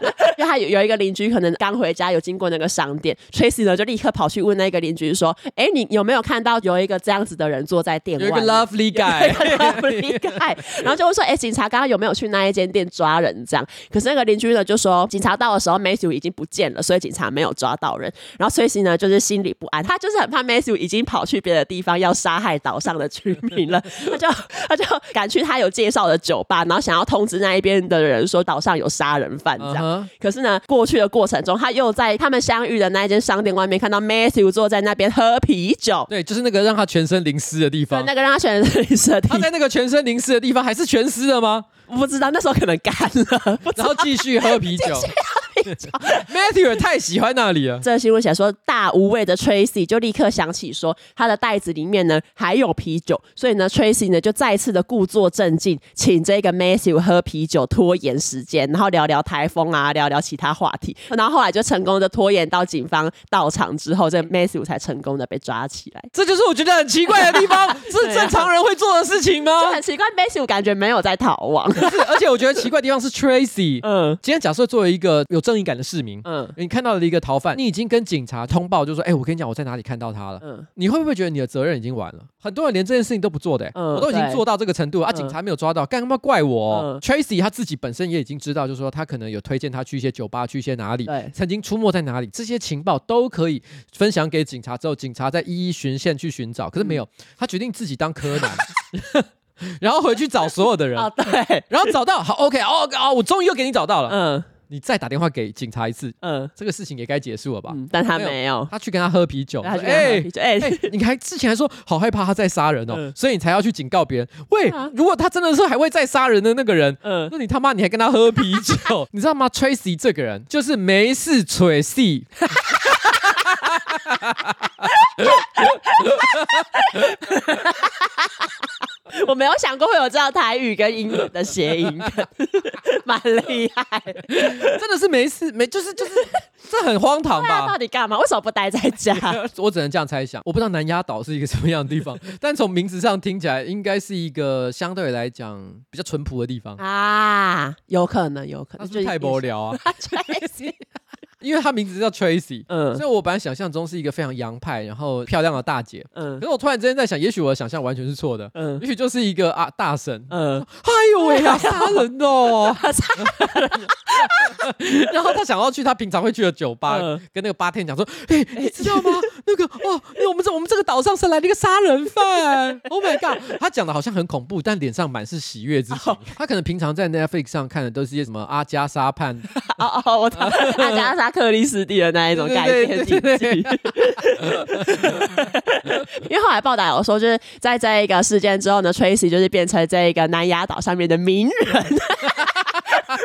人。因为他有有一个邻居可能刚回家，有经过那个商店，Tracy 呢就立刻跑去问那个邻居说：“哎，你有没有看到有一个这样子的人坐在店外？有一个 lovely guy，lovely guy。”然后就会说：“哎，警察刚刚有没有去那一间店抓人？”这样，可是那个邻居呢就说：“警察到的时候，Matthew 已经不见了，所以警察没有抓到人。”然后 Tracy 呢就是心里不安，他就是很怕 Matthew 已经跑去别的地方要杀害岛上的居民了，他就他就赶去他有介绍的酒吧，然后想要通知那一边的人说岛上有杀人犯这样。Uh huh. 可是呢，过去的过程中，他又在他们相遇的那一间商店外面看到 Matthew 坐在那边喝啤酒。对，就是那个让他全身淋湿的地方。那个让他全身淋湿的地方。他在那个全身淋湿的地方还是全湿的吗？我不知道，那时候可能干了。然后继续喝啤酒。Matthew 也太喜欢那里了。这个新闻写说，大无畏的 Tracy 就立刻想起说，他的袋子里面呢还有啤酒，所以呢，Tracy 呢就再次的故作镇静，请这个 Matthew 喝啤酒，拖延时间，然后聊聊台风啊，聊聊其他话题。然后后来就成功的拖延到警方到场之后，这个 Matthew 才成功的被抓起来。这就是我觉得很奇怪的地方，是正常人会做的事情吗？就很奇怪，Matthew 感觉没有在逃亡。而且我觉得奇怪的地方是 Tracy，嗯，今天假设作为一个有正义感的市民，嗯，你看到了一个逃犯，你已经跟警察通报，就说，哎、欸，我跟你讲，我在哪里看到他了，嗯，你会不会觉得你的责任已经完了？很多人连这件事情都不做的、欸，嗯，我都已经做到这个程度了，啊，警察没有抓到，干嘛怪我、哦？嗯、Tracy 他自己本身也已经知道，就是说他可能有推荐他去一些酒吧，去一些哪里，曾经出没在哪里，这些情报都可以分享给警察，之后警察再一一循线去寻找，可是没有，他决定自己当柯南。然后回去找所有的人，然后找到，好，OK，哦，哦，我终于又给你找到了，嗯，你再打电话给警察一次，嗯，这个事情也该结束了吧？嗯，但他没有，他去跟他喝啤酒，哎，哎，你还之前还说好害怕他再杀人哦，所以你才要去警告别人。喂，如果他真的是还会再杀人的那个人，嗯，那你他妈你还跟他喝啤酒，你知道吗？Tracy 这个人就是没事吹戏。我没有有想过会有这样台语跟英文的谐音，蛮厉害，真的是没事没就是就是这很荒唐吧？到底干嘛？为什么不待在家？我只能这样猜想，我不知道南丫岛是一个什么样的地方，但从名字上听起来应该是一个相对来讲比较淳朴的地方啊，有可能，有可能，就太无聊啊。因为他名字叫 Tracy，嗯，所以我本来想象中是一个非常洋派，然后漂亮的大姐，嗯，可是我突然之间在想，也许我的想象完全是错的，嗯，也许就是一个啊大神，嗯，哎呦喂呀，杀人哦，杀人，然后他想要去他平常会去的酒吧，跟那个八天讲说，哎，你知道吗？那个哦，那我们这我们这个岛上是来了一个杀人犯，Oh my god，他讲的好像很恐怖，但脸上满是喜悦之情。他可能平常在 Netflix 上看的都是一些什么阿加莎判，哦哦，我阿加莎。克里斯蒂的那一种改编剧，因为后来报道有说，就是在这一个事件之后呢，Tracy 就是变成这一个南亚岛上面的名人。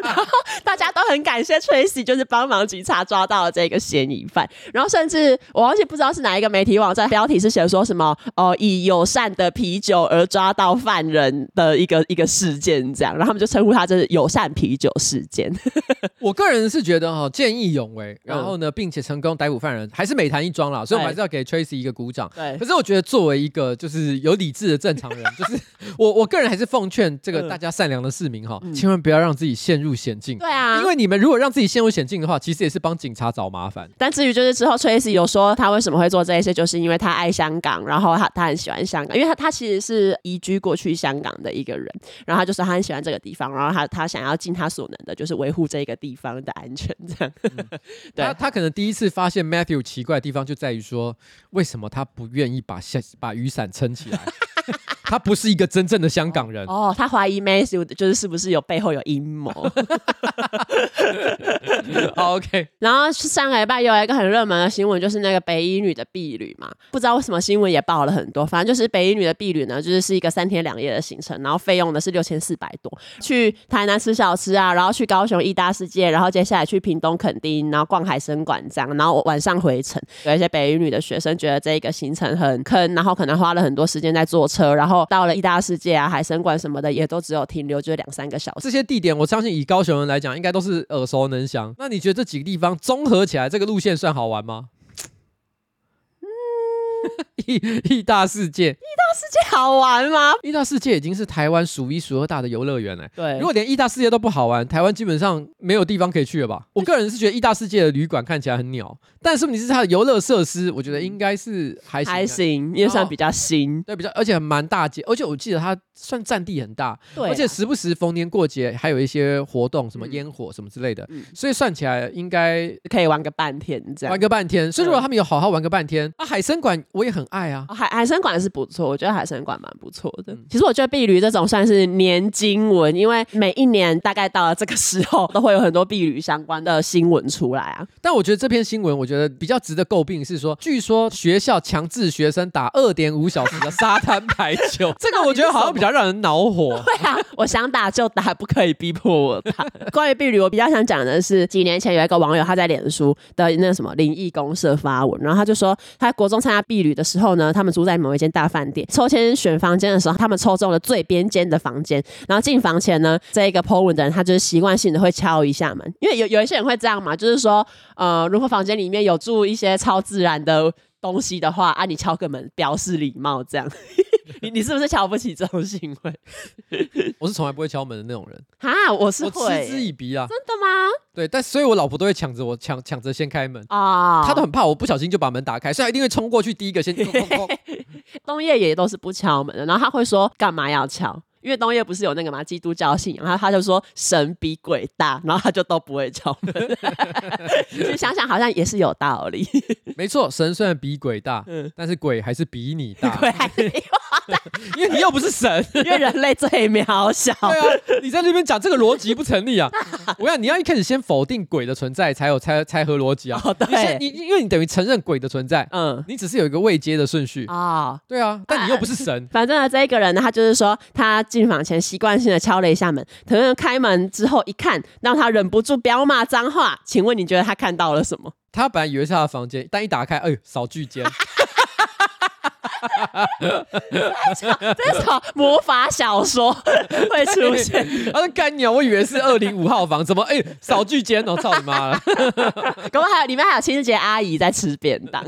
然后大家都很感谢 Tracy，就是帮忙警察抓到了这个嫌疑犯。然后甚至我忘记不知道是哪一个媒体网站标题是写说什么哦，以友善的啤酒而抓到犯人的一个一个事件这样，然后他们就称呼他这是友善啤酒事件。我个人是觉得哈，见义勇为，然后呢，并且成功逮捕犯人，还是美谈一桩啦。所以我们还是要给 Tracy 一个鼓掌。对。可是我觉得作为一个就是有理智的正常人，就是 我我个人还是奉劝这个大家善良的市民哈，千万不要让自己陷入险境。对啊，因为你们如果让自己陷入险境的话，其实也是帮警察找麻烦。但至于就是之后，Tracy 有说他为什么会做这一些，就是因为他爱香港，然后他他很喜欢香港，因为他他其实是移居过去香港的一个人，然后他就说他很喜欢这个地方，然后他他想要尽他所能的，就是维护这个地方的安全。这样，嗯、对他他可能第一次发现 Matthew 奇怪的地方就在于说，为什么他不愿意把下把雨伞撑起来？他不是一个真正的香港人哦，他怀疑 Matthew 就是是不是有背后有阴谋。OK，然后上个礼拜有一个很热门的新闻，就是那个北一女的婢旅嘛，不知道为什么新闻也报了很多。反正就是北一女的婢旅呢，就是是一个三天两夜的行程，然后费用呢是六千四百多，去台南吃小吃啊，然后去高雄义大世界，然后接下来去屏东垦丁，然后逛海参馆这样，然后晚上回程。有一些北一女的学生觉得这个行程很坑，然后可能花了很多时间在坐车，车然后到了意大世界啊、海生馆什么的，也都只有停留就两三个小时。这些地点，我相信以高雄人来讲，应该都是耳熟能详。那你觉得这几个地方综合起来，这个路线算好玩吗？义义大世界，义大世界好玩吗？义大世界已经是台湾数一数二大的游乐园了。对，如果连义大世界都不好玩，台湾基本上没有地方可以去了吧？我个人是觉得义大世界的旅馆看起来很鸟，但是问题是它的游乐设施，我觉得应该是还行，还行，也算比较新，对，比较而且蛮大街，而且我记得它算占地很大，对啊，而且时不时逢年过节还有一些活动，什么烟火什么之类的，嗯，所以算起来应该可以玩个半天这样，玩个半天。所以如果他们有好好玩个半天啊，海参馆我也很爱啊，海海参馆是不错，我觉得海参馆蛮不错的。嗯、其实我觉得碧旅这种算是年经文，因为每一年大概到了这个时候，都会有很多碧旅相关的新闻出来啊。但我觉得这篇新闻，我觉得比较值得诟病是说，据说学校强制学生打二点五小时的沙滩排球，这个我觉得好像比较让人恼火。对啊，我想打就打，不可以逼迫我打。关于碧旅，我比较想讲的是，几年前有一个网友他在脸书的那什么灵异公社发文，然后他就说，他国中参加旅的时候呢，他们住在某一间大饭店，抽签选房间的时候，他们抽中了最边间的房间。然后进房前呢，这一个 po 文的人，他就是习惯性的会敲一下门，因为有有一些人会这样嘛，就是说，呃，如果房间里面有住一些超自然的东西的话，啊，你敲个门表示礼貌，这样。你你是不是瞧不起这种行为？我是从来不会敲门的那种人啊，我是会，我嗤之以鼻啊。真的吗？对，但所以我老婆都会抢着我抢抢着先开门啊，她都很怕我不小心就把门打开，所以她一定会冲过去第一个先。东叶也都是不敲门的，然后他会说干嘛要敲？因为东叶不是有那个嘛基督教信仰，然后他就说神比鬼大，然后他就都不会敲门。其实想想好像也是有道理。没错，神虽然比鬼大，嗯，但是鬼还是比你大。鬼还是比我大，因为你又不是神，因为人类最渺小。对啊，你在那边讲这个逻辑不成立啊！我想你要一开始先否定鬼的存在，才有才才合逻辑啊。哦、对，你因为你等于承认鬼的存在，嗯，你只是有一个未接的顺序啊、哦。对啊，但你又不是神。反正呢，这一个人呢，他就是说他。进房前习惯性的敲了一下门，腾腾开门之后一看，让他忍不住飙骂脏话。请问你觉得他看到了什么？他本来以为是他的房间，但一打开，哎呦，扫具间。这是什么魔法小说 会出现？他说干鸟，我以为是二零五号房，怎么哎扫具间哦，操你妈了！刚刚还有里面还有清洁阿姨在吃便当。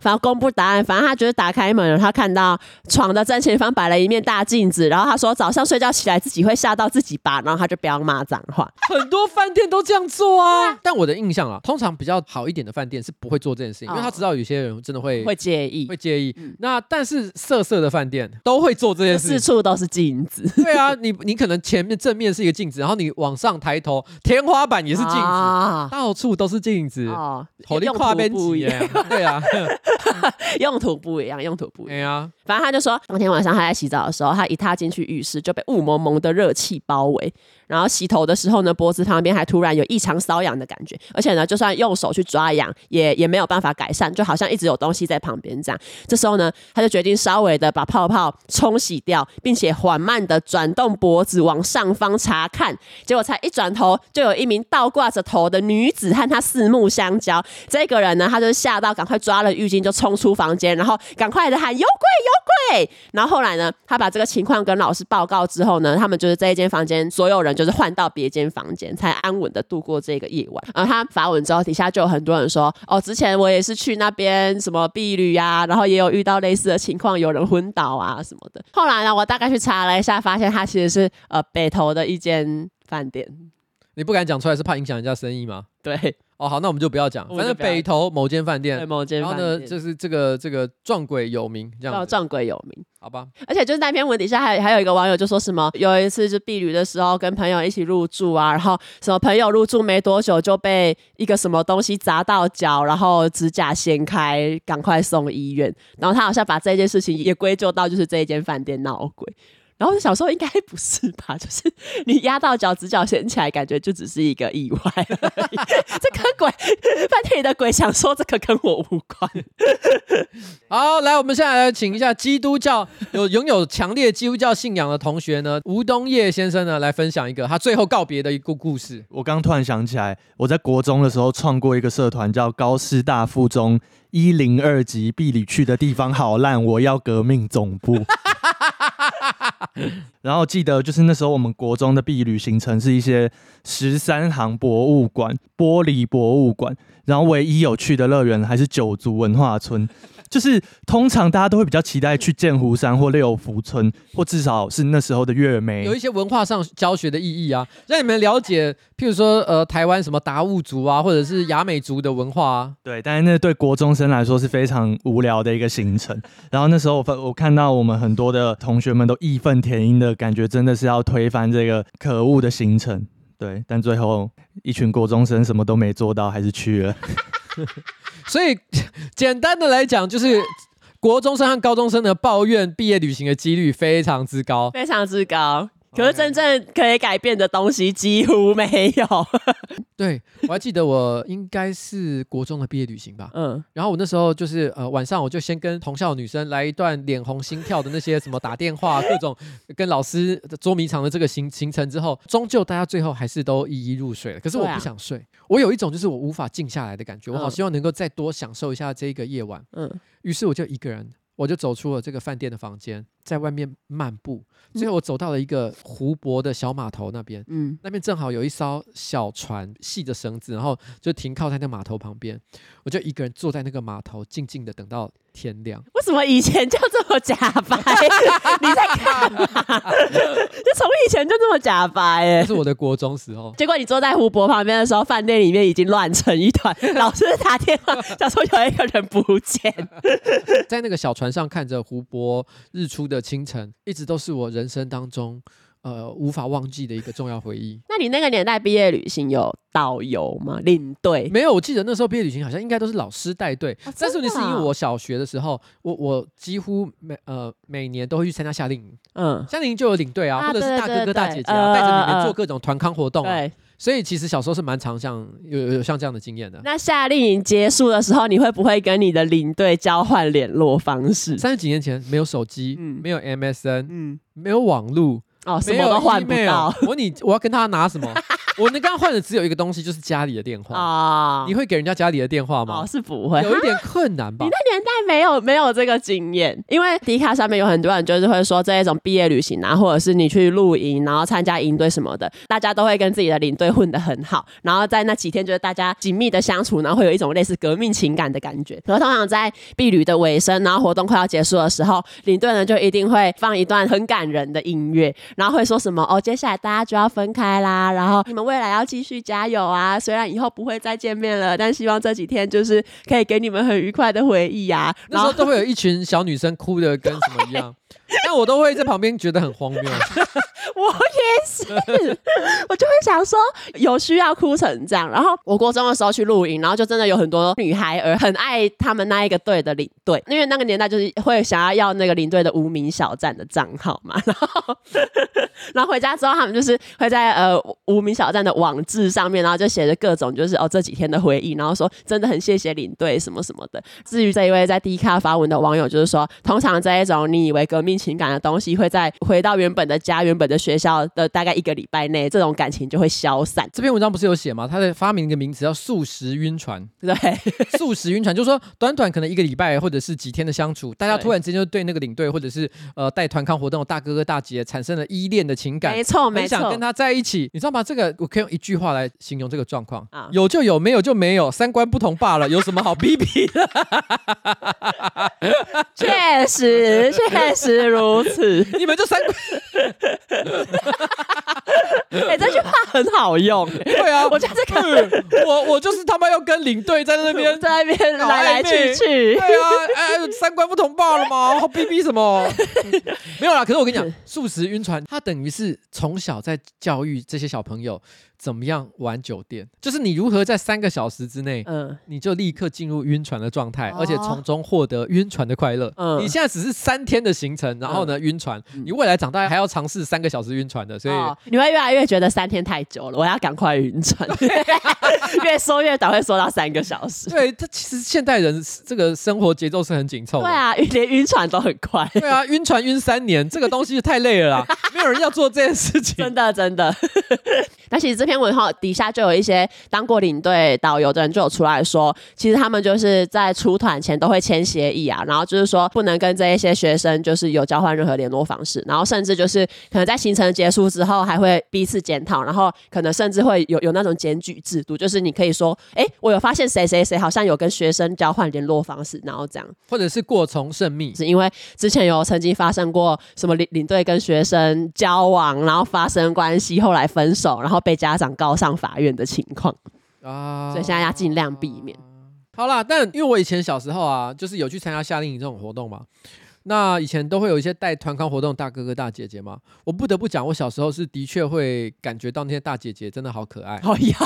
反正公布答案，反正他觉得打开门，他看到床的正前方摆了一面大镜子，然后他说早上睡觉起来自己会吓到自己吧，然后他就不要骂脏话。很多饭店都这样做啊，但我的印象啊，通常比较好一点的饭店是不会做这件事情，因为他知道有些人真的会会介意，会介意。那但是色色的饭店都会做这件事，四处都是镜子。对啊，你你可能前面正面是一个镜子，然后你往上抬头，天花板也是镜子，到处都是镜子。哦，好，你跨边不一样，对啊，用途不一样，用途不一样。对啊，反正他就说，当天晚上他在洗澡的时候，他一踏进去浴室就被雾蒙蒙的热气包围。然后洗头的时候呢，脖子旁边还突然有异常瘙痒的感觉，而且呢，就算用手去抓痒，也也没有办法改善，就好像一直有东西在旁边这样。这时候呢，他就决定稍微的把泡泡冲洗掉，并且缓慢的转动脖子往上方查看。结果才一转头，就有一名倒挂着头的女子和他四目相交。这个人呢，他就吓到，赶快抓了浴巾就冲出房间，然后赶快的喊有鬼有鬼。然后后来呢，他把这个情况跟老师报告之后呢，他们就是这一间房间所有人就。就是换到别间房间，才安稳的度过这个夜晚。然后他发文之后，底下就有很多人说：“哦，之前我也是去那边什么毕旅啊，然后也有遇到类似的情况，有人昏倒啊什么的。”后来呢，我大概去查了一下，发现它其实是呃北投的一间饭店。你不敢讲出来，是怕影响人家生意吗？对。哦，好，那我们就不要讲，反正北投某间饭店，某间，然后呢，就是这个这个撞鬼有名，这样撞鬼有名，好吧？而且就是那篇文底下还还有一个网友就说什么，有一次就避旅的时候跟朋友一起入住啊，然后什么朋友入住没多久就被一个什么东西砸到脚，然后指甲掀开，赶快送医院，然后他好像把这件事情也归咎到就是这一间饭店闹鬼。然后小时候应该不是吧？就是你压到脚趾脚掀起来，感觉就只是一个意外。这个鬼饭店里的鬼想说这个跟我无关。好，来，我们现在来请一下基督教有拥有强烈基督教信仰的同学呢，吴东叶先生呢来分享一个他最后告别的一个故事。我刚突然想起来，我在国中的时候创过一个社团，叫高师大附中一零二级毕里去的地方好烂，我要革命总部。然后记得就是那时候我们国中的毕旅行程是一些十三行博物馆、玻璃博物馆，然后唯一有趣的乐园还是九族文化村。就是通常大家都会比较期待去剑湖山或六福村，或至少是那时候的月眉，有一些文化上教学的意义啊，让你们了解，譬如说呃台湾什么达悟族啊，或者是雅美族的文化啊。对，但是那对国中生来说是非常无聊的一个行程。然后那时候我我看到我们很多的同学们都义愤填膺的感觉，真的是要推翻这个可恶的行程。对，但最后一群国中生什么都没做到，还是去了。所以，简单的来讲，就是国中生和高中生的抱怨毕业旅行的几率非常之高，非常之高。可是真正可以改变的东西几乎没有。对，我还记得我应该是国中的毕业旅行吧。嗯，然后我那时候就是呃晚上我就先跟同校女生来一段脸红心跳的那些什么打电话各种跟老师捉迷藏的这个行行程之后，终究大家最后还是都一一入睡了。可是我不想睡，啊、我有一种就是我无法静下来的感觉。我好希望能够再多享受一下这个夜晚。嗯，于是我就一个人。我就走出了这个饭店的房间，在外面漫步。最后我走到了一个湖泊的小码头那边，嗯，那边正好有一艘小船系着绳子，然后就停靠在那码头旁边。我就一个人坐在那个码头，静静的等到天亮。为什么以前就这么假白？你在干嘛？就从以前就这么假白？哎，这是我的国中时候。结果你坐在湖泊旁边的时候，饭店里面已经乱成一团，老师打电话 想说有一个人不见。在那个小船上看着湖泊日出的清晨，一直都是我人生当中。呃，无法忘记的一个重要回忆。那你那个年代毕业旅行有导游吗？领队？没有，我记得那时候毕业旅行好像应该都是老师带队。啊、但是你是因为我小学的时候，我我几乎每呃每年都会去参加夏令营。嗯，夏令营就有领队啊，啊或者是大哥哥大姐姐啊，带着你们做各种团康活动、啊。对，所以其实小时候是蛮常像有有像这样的经验的。那夏令营结束的时候，你会不会跟你的领队交换联络方式？三十几年前没有手机，嗯，没有 MSN，嗯，没有网路。哦，什么都换不到。我问你，我要跟他拿什么？我能刚换的只有一个东西，就是家里的电话啊。你会给人家家里的电话吗？哦，是不会，有一点困难吧？你那年代没有没有这个经验，因为迪卡上面有很多人就是会说这一种毕业旅行啊，或者是你去露营，然后参加营队什么的，大家都会跟自己的领队混得很好，然后在那几天就是大家紧密的相处，然后会有一种类似革命情感的感觉。可是通常在毕旅的尾声，然后活动快要结束的时候，领队呢就一定会放一段很感人的音乐，然后会说什么哦，接下来大家就要分开啦，然后你们未来要继续加油啊，虽然以后不会再见面了，但希望这几天就是可以给你们很愉快的回忆呀、啊。那时候都会有一群小女生哭的跟什么一样，但我都会在旁边觉得很荒谬。我也是，我就会想说，有需要哭成这样。然后我国中的时候去露营，然后就真的有很多女孩儿很爱他们那一个队的领队，因为那个年代就是会想要要那个领队的无名小站的账号嘛。然后，然后回家之后，他们就是会在呃无名小站的网志上面，然后就写着各种就是哦这几天的回忆，然后说真的很谢谢领队什么什么的。至于这一位在 D 卡发文的网友，就是说，通常这一种你以为革命情感的东西，会在回到原本的家、原本的学校的大概一个礼拜内，这种感情就会消散。这篇文章不是有写吗？他的发明一个名词叫 “素食晕船”，对，素食晕船就是说，短短可能一个礼拜或者是几天的相处，大家突然之间就对那个领队或者是呃带团康活动的大哥哥大姐产生了依恋的情感，没错，没错，想跟他在一起，你知道吗？这个我可以用一句话来形容这个状况啊，有就有，没有就没有，三观不同罢了，有什么好逼逼的？确实，确实如此，你们这三观。哎、欸，这句话很好用。对啊，我就是看、嗯，我我就是他妈要跟领队在那边 在那边来来去去。对啊，哎，三观不同罢了嘛？好逼逼什么？没有啦。可是我跟你讲，素食晕船，他等于是从小在教育这些小朋友。怎么样玩酒店？就是你如何在三个小时之内，嗯，你就立刻进入晕船的状态，而且从中获得晕船的快乐。嗯，你现在只是三天的行程，然后呢晕船，你未来长大还要尝试三个小时晕船的，所以你会越来越觉得三天太久了，我要赶快晕船。越说越短，会说到三个小时。对，他其实现代人这个生活节奏是很紧凑的。对啊，连晕船都很快。对啊，晕船晕三年，这个东西太累了啦，没有人要做这件事情。真的，真的。但其实这篇文号底下就有一些当过领队导游的人就有出来说，其实他们就是在出团前都会签协议啊，然后就是说不能跟这一些学生就是有交换任何联络方式，然后甚至就是可能在行程结束之后还会彼此检讨，然后可能甚至会有有那种检举制度，就是你可以说，哎，我有发现谁谁谁好像有跟学生交换联络方式，然后这样，或者是过从甚密，是因为之前有曾经发生过什么领领队跟学生交往，然后发生关系，后来分手，然后。被家长告上法院的情况啊，所以现在要尽量避免。好啦，但因为我以前小时候啊，就是有去参加夏令营这种活动嘛，那以前都会有一些带团康活动大哥哥大姐姐嘛，我不得不讲，我小时候是的确会感觉到那些大姐姐真的好可爱，好要。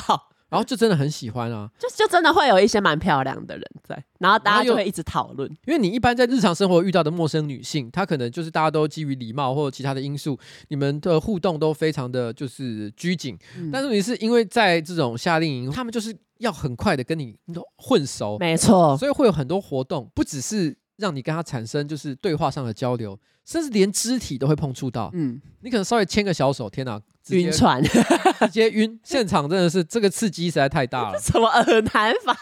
然后就真的很喜欢啊，就就真的会有一些蛮漂亮的人在，然后大家就会一直讨论。因为你一般在日常生活遇到的陌生女性，她可能就是大家都基于礼貌或者其他的因素，你们的互动都非常的就是拘谨。嗯、但是你是因为在这种夏令营，他们就是要很快的跟你混熟，没错，所以会有很多活动，不只是让你跟他产生就是对话上的交流，甚至连肢体都会碰触到。嗯，你可能稍微牵个小手，天哪！晕船，直接晕，现场真的是这个刺激实在太大了。什么耳难发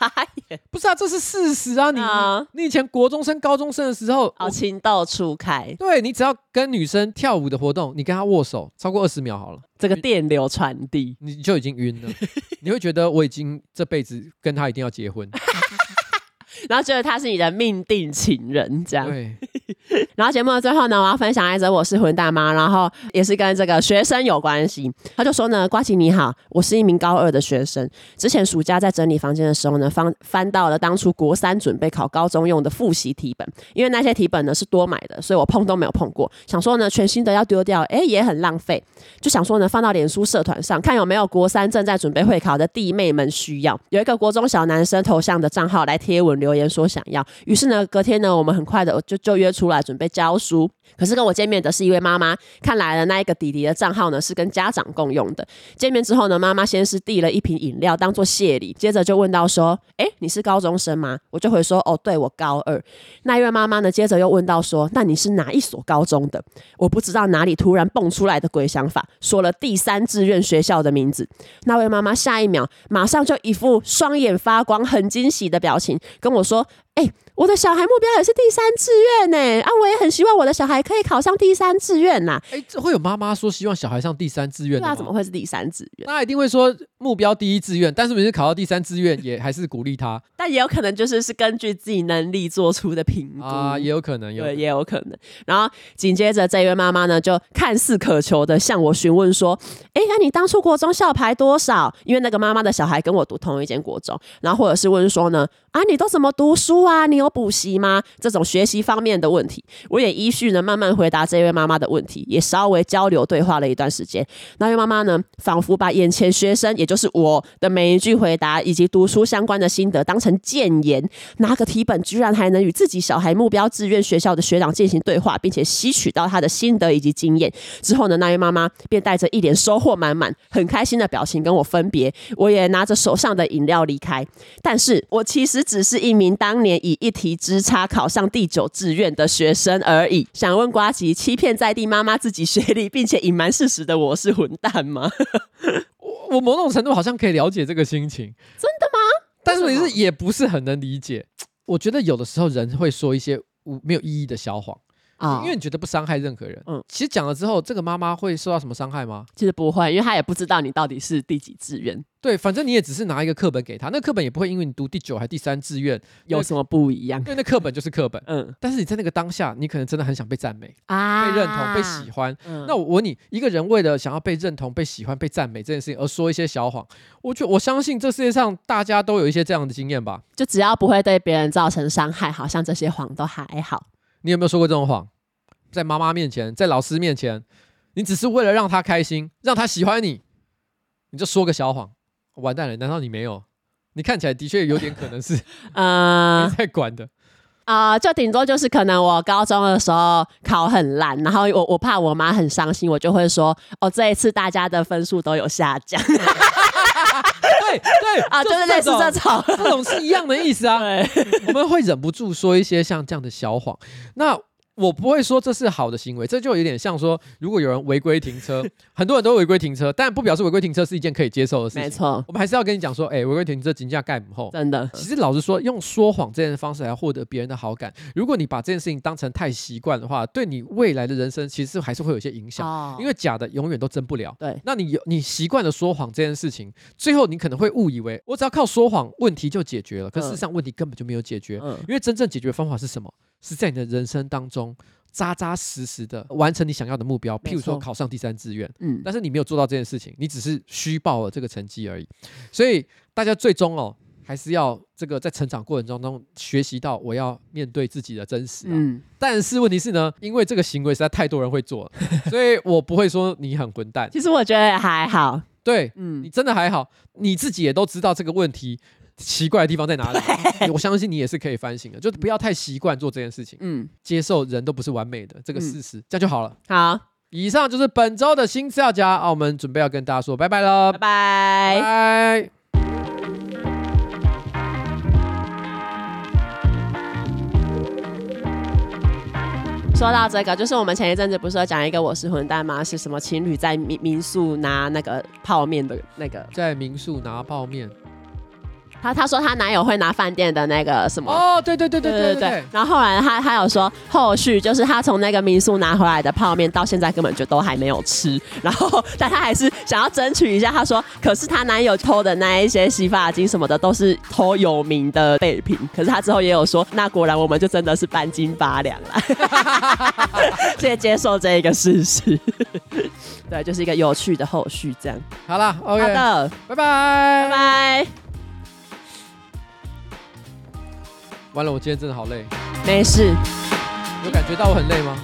言？不是啊，这是事实啊！你、嗯、你以前国中生、高中生的时候，哦，情窦初开。对，你只要跟女生跳舞的活动，你跟她握手超过二十秒好了，这个电流传递，你就已经晕了。你会觉得我已经这辈子跟她一定要结婚。然后觉得他是你的命定情人，这样。对。然后节目的最后呢，我要分享一则我是混大妈，然后也是跟这个学生有关系。他就说呢，瓜吉你好，我是一名高二的学生。之前暑假在整理房间的时候呢，翻翻到了当初国三准备考高中用的复习题本，因为那些题本呢是多买的，所以我碰都没有碰过。想说呢，全新的要丢掉，哎，也很浪费。就想说呢，放到脸书社团上，看有没有国三正在准备会考的弟妹们需要。有一个国中小男生头像的账号来贴文留言说想要。于是呢，隔天呢，我们很快的就就约出来准备。教书。可是跟我见面的是一位妈妈，看来了那一个弟弟的账号呢是跟家长共用的。见面之后呢，妈妈先是递了一瓶饮料当做谢礼，接着就问到说：“哎，你是高中生吗？”我就回说：“哦，对，我高二。”那一位妈妈呢，接着又问到说：“那你是哪一所高中的？”我不知道哪里突然蹦出来的鬼想法，说了第三志愿学校的名字。那位妈妈下一秒马上就一副双眼发光、很惊喜的表情跟我说诶我的小孩目标也是第三志愿呢，啊，我也很希望我的小孩可以考上第三志愿呐。哎，这会有妈妈说希望小孩上第三志愿？那怎么会是第三志愿？那一定会说目标第一志愿，但是每次考到第三志愿，也还是鼓励他。但也有可能就是是根据自己能力做出的评估啊，也有可能，有对，也有可能。然后紧接着这位妈妈呢，就看似渴求的向我询问说：“哎，那你当初国中校排多少？”因为那个妈妈的小孩跟我读同一间国中，然后或者是问说呢：“啊，你都怎么读书啊？你有补习吗？”这种学习方面的问题，我也依序呢慢慢回答这位妈妈的问题，也稍微交流对话了一段时间。那位妈妈呢，仿佛把眼前学生，也就是我的每一句回答以及读书相关的心得当成建言，拿个题本，居然还能与自己小孩目标志愿学校的学长进行对话，并且吸取到他的心得以及经验。之后呢，那位妈妈便带着一脸收获满满、很开心的表情跟我分别，我也拿着手上的饮料离开。但是我其实只是一名当年以一题之差。考上第九志愿的学生而已。想问瓜吉，欺骗在地妈妈自己学历，并且隐瞒事实的我是混蛋吗？我我某种程度好像可以了解这个心情，真的吗？但是也是也不是很能理解。我觉得有的时候人会说一些无没有意义的小谎。啊，因为你觉得不伤害任何人。嗯，其实讲了之后，这个妈妈会受到什么伤害吗？其实不会，因为她也不知道你到底是第几志愿。对，反正你也只是拿一个课本给她，那课本也不会因为你读第九还第三志愿有什么不一样。因为那课本就是课本。嗯，但是你在那个当下，你可能真的很想被赞美啊，被认同、被喜欢。嗯，那我问你，一个人为了想要被认同、被喜欢、被赞美这件事情而说一些小谎，我就我相信这世界上大家都有一些这样的经验吧？就只要不会对别人造成伤害，好像这些谎都还好。你有没有说过这种谎？在妈妈面前，在老师面前，你只是为了让他开心，让他喜欢你，你就说个小谎，完蛋了！难道你没有？你看起来的确有点可能是，嗯，在管的 啊、呃，就顶多就是可能我高中的时候考很烂，然后我我怕我妈很伤心，我就会说，哦，这一次大家的分数都有下降。对对啊，就是类似这种，这种是一样的意思啊。对我们会忍不住说一些像这样的小谎，那。我不会说这是好的行为，这就有点像说，如果有人违规停车，很多人都违规停车，但不表示违规停车是一件可以接受的事情。没错，我们还是要跟你讲说，哎，违规停车金价盖不厚。真的，其实老实说，用说谎这件方式来获得别人的好感，如果你把这件事情当成太习惯的话，对你未来的人生其实还是会有些影响。哦，因为假的永远都真不了。对，那你有你习惯了说谎这件事情，最后你可能会误以为我只要靠说谎，问题就解决了。可事实上，问题根本就没有解决。嗯，因为真正解决的方法是什么？是在你的人生当中。扎扎实实的完成你想要的目标，譬如说考上第三志愿，嗯，但是你没有做到这件事情，你只是虚报了这个成绩而已。所以大家最终哦，还是要这个在成长过程当中学习到我要面对自己的真实啊。嗯，但是问题是呢，因为这个行为实在太多人会做了，所以我不会说你很混蛋。其实我觉得还好，对，嗯，你真的还好，你自己也都知道这个问题。奇怪的地方在哪里？我相信你也是可以反省的，就是不要太习惯做这件事情。嗯，接受人都不是完美的这个事实，这样就好了。好，以上就是本周的新资料夹啊，我们准备要跟大家说拜拜了，拜拜拜。说到这个，就是我们前一阵子不是有讲一个我是混蛋吗？是什么情侣在民民宿拿那个泡面的那个，在民宿拿泡面。他他说她男友会拿饭店的那个什么哦，对对对对对对，对。然后后来他他有说后续就是他从那个民宿拿回来的泡面到现在根本就都还没有吃，然后但他还是想要争取一下。他说，可是她男友偷的那一些洗发精什么的都是偷有名的备品。可是他之后也有说，那果然我们就真的是半斤八两了，接接受这一个事实。对，就是一个有趣的后续这样。好了，OK，好的，拜拜，拜拜。完了我今天真的好累。没事。有感觉到我很累吗？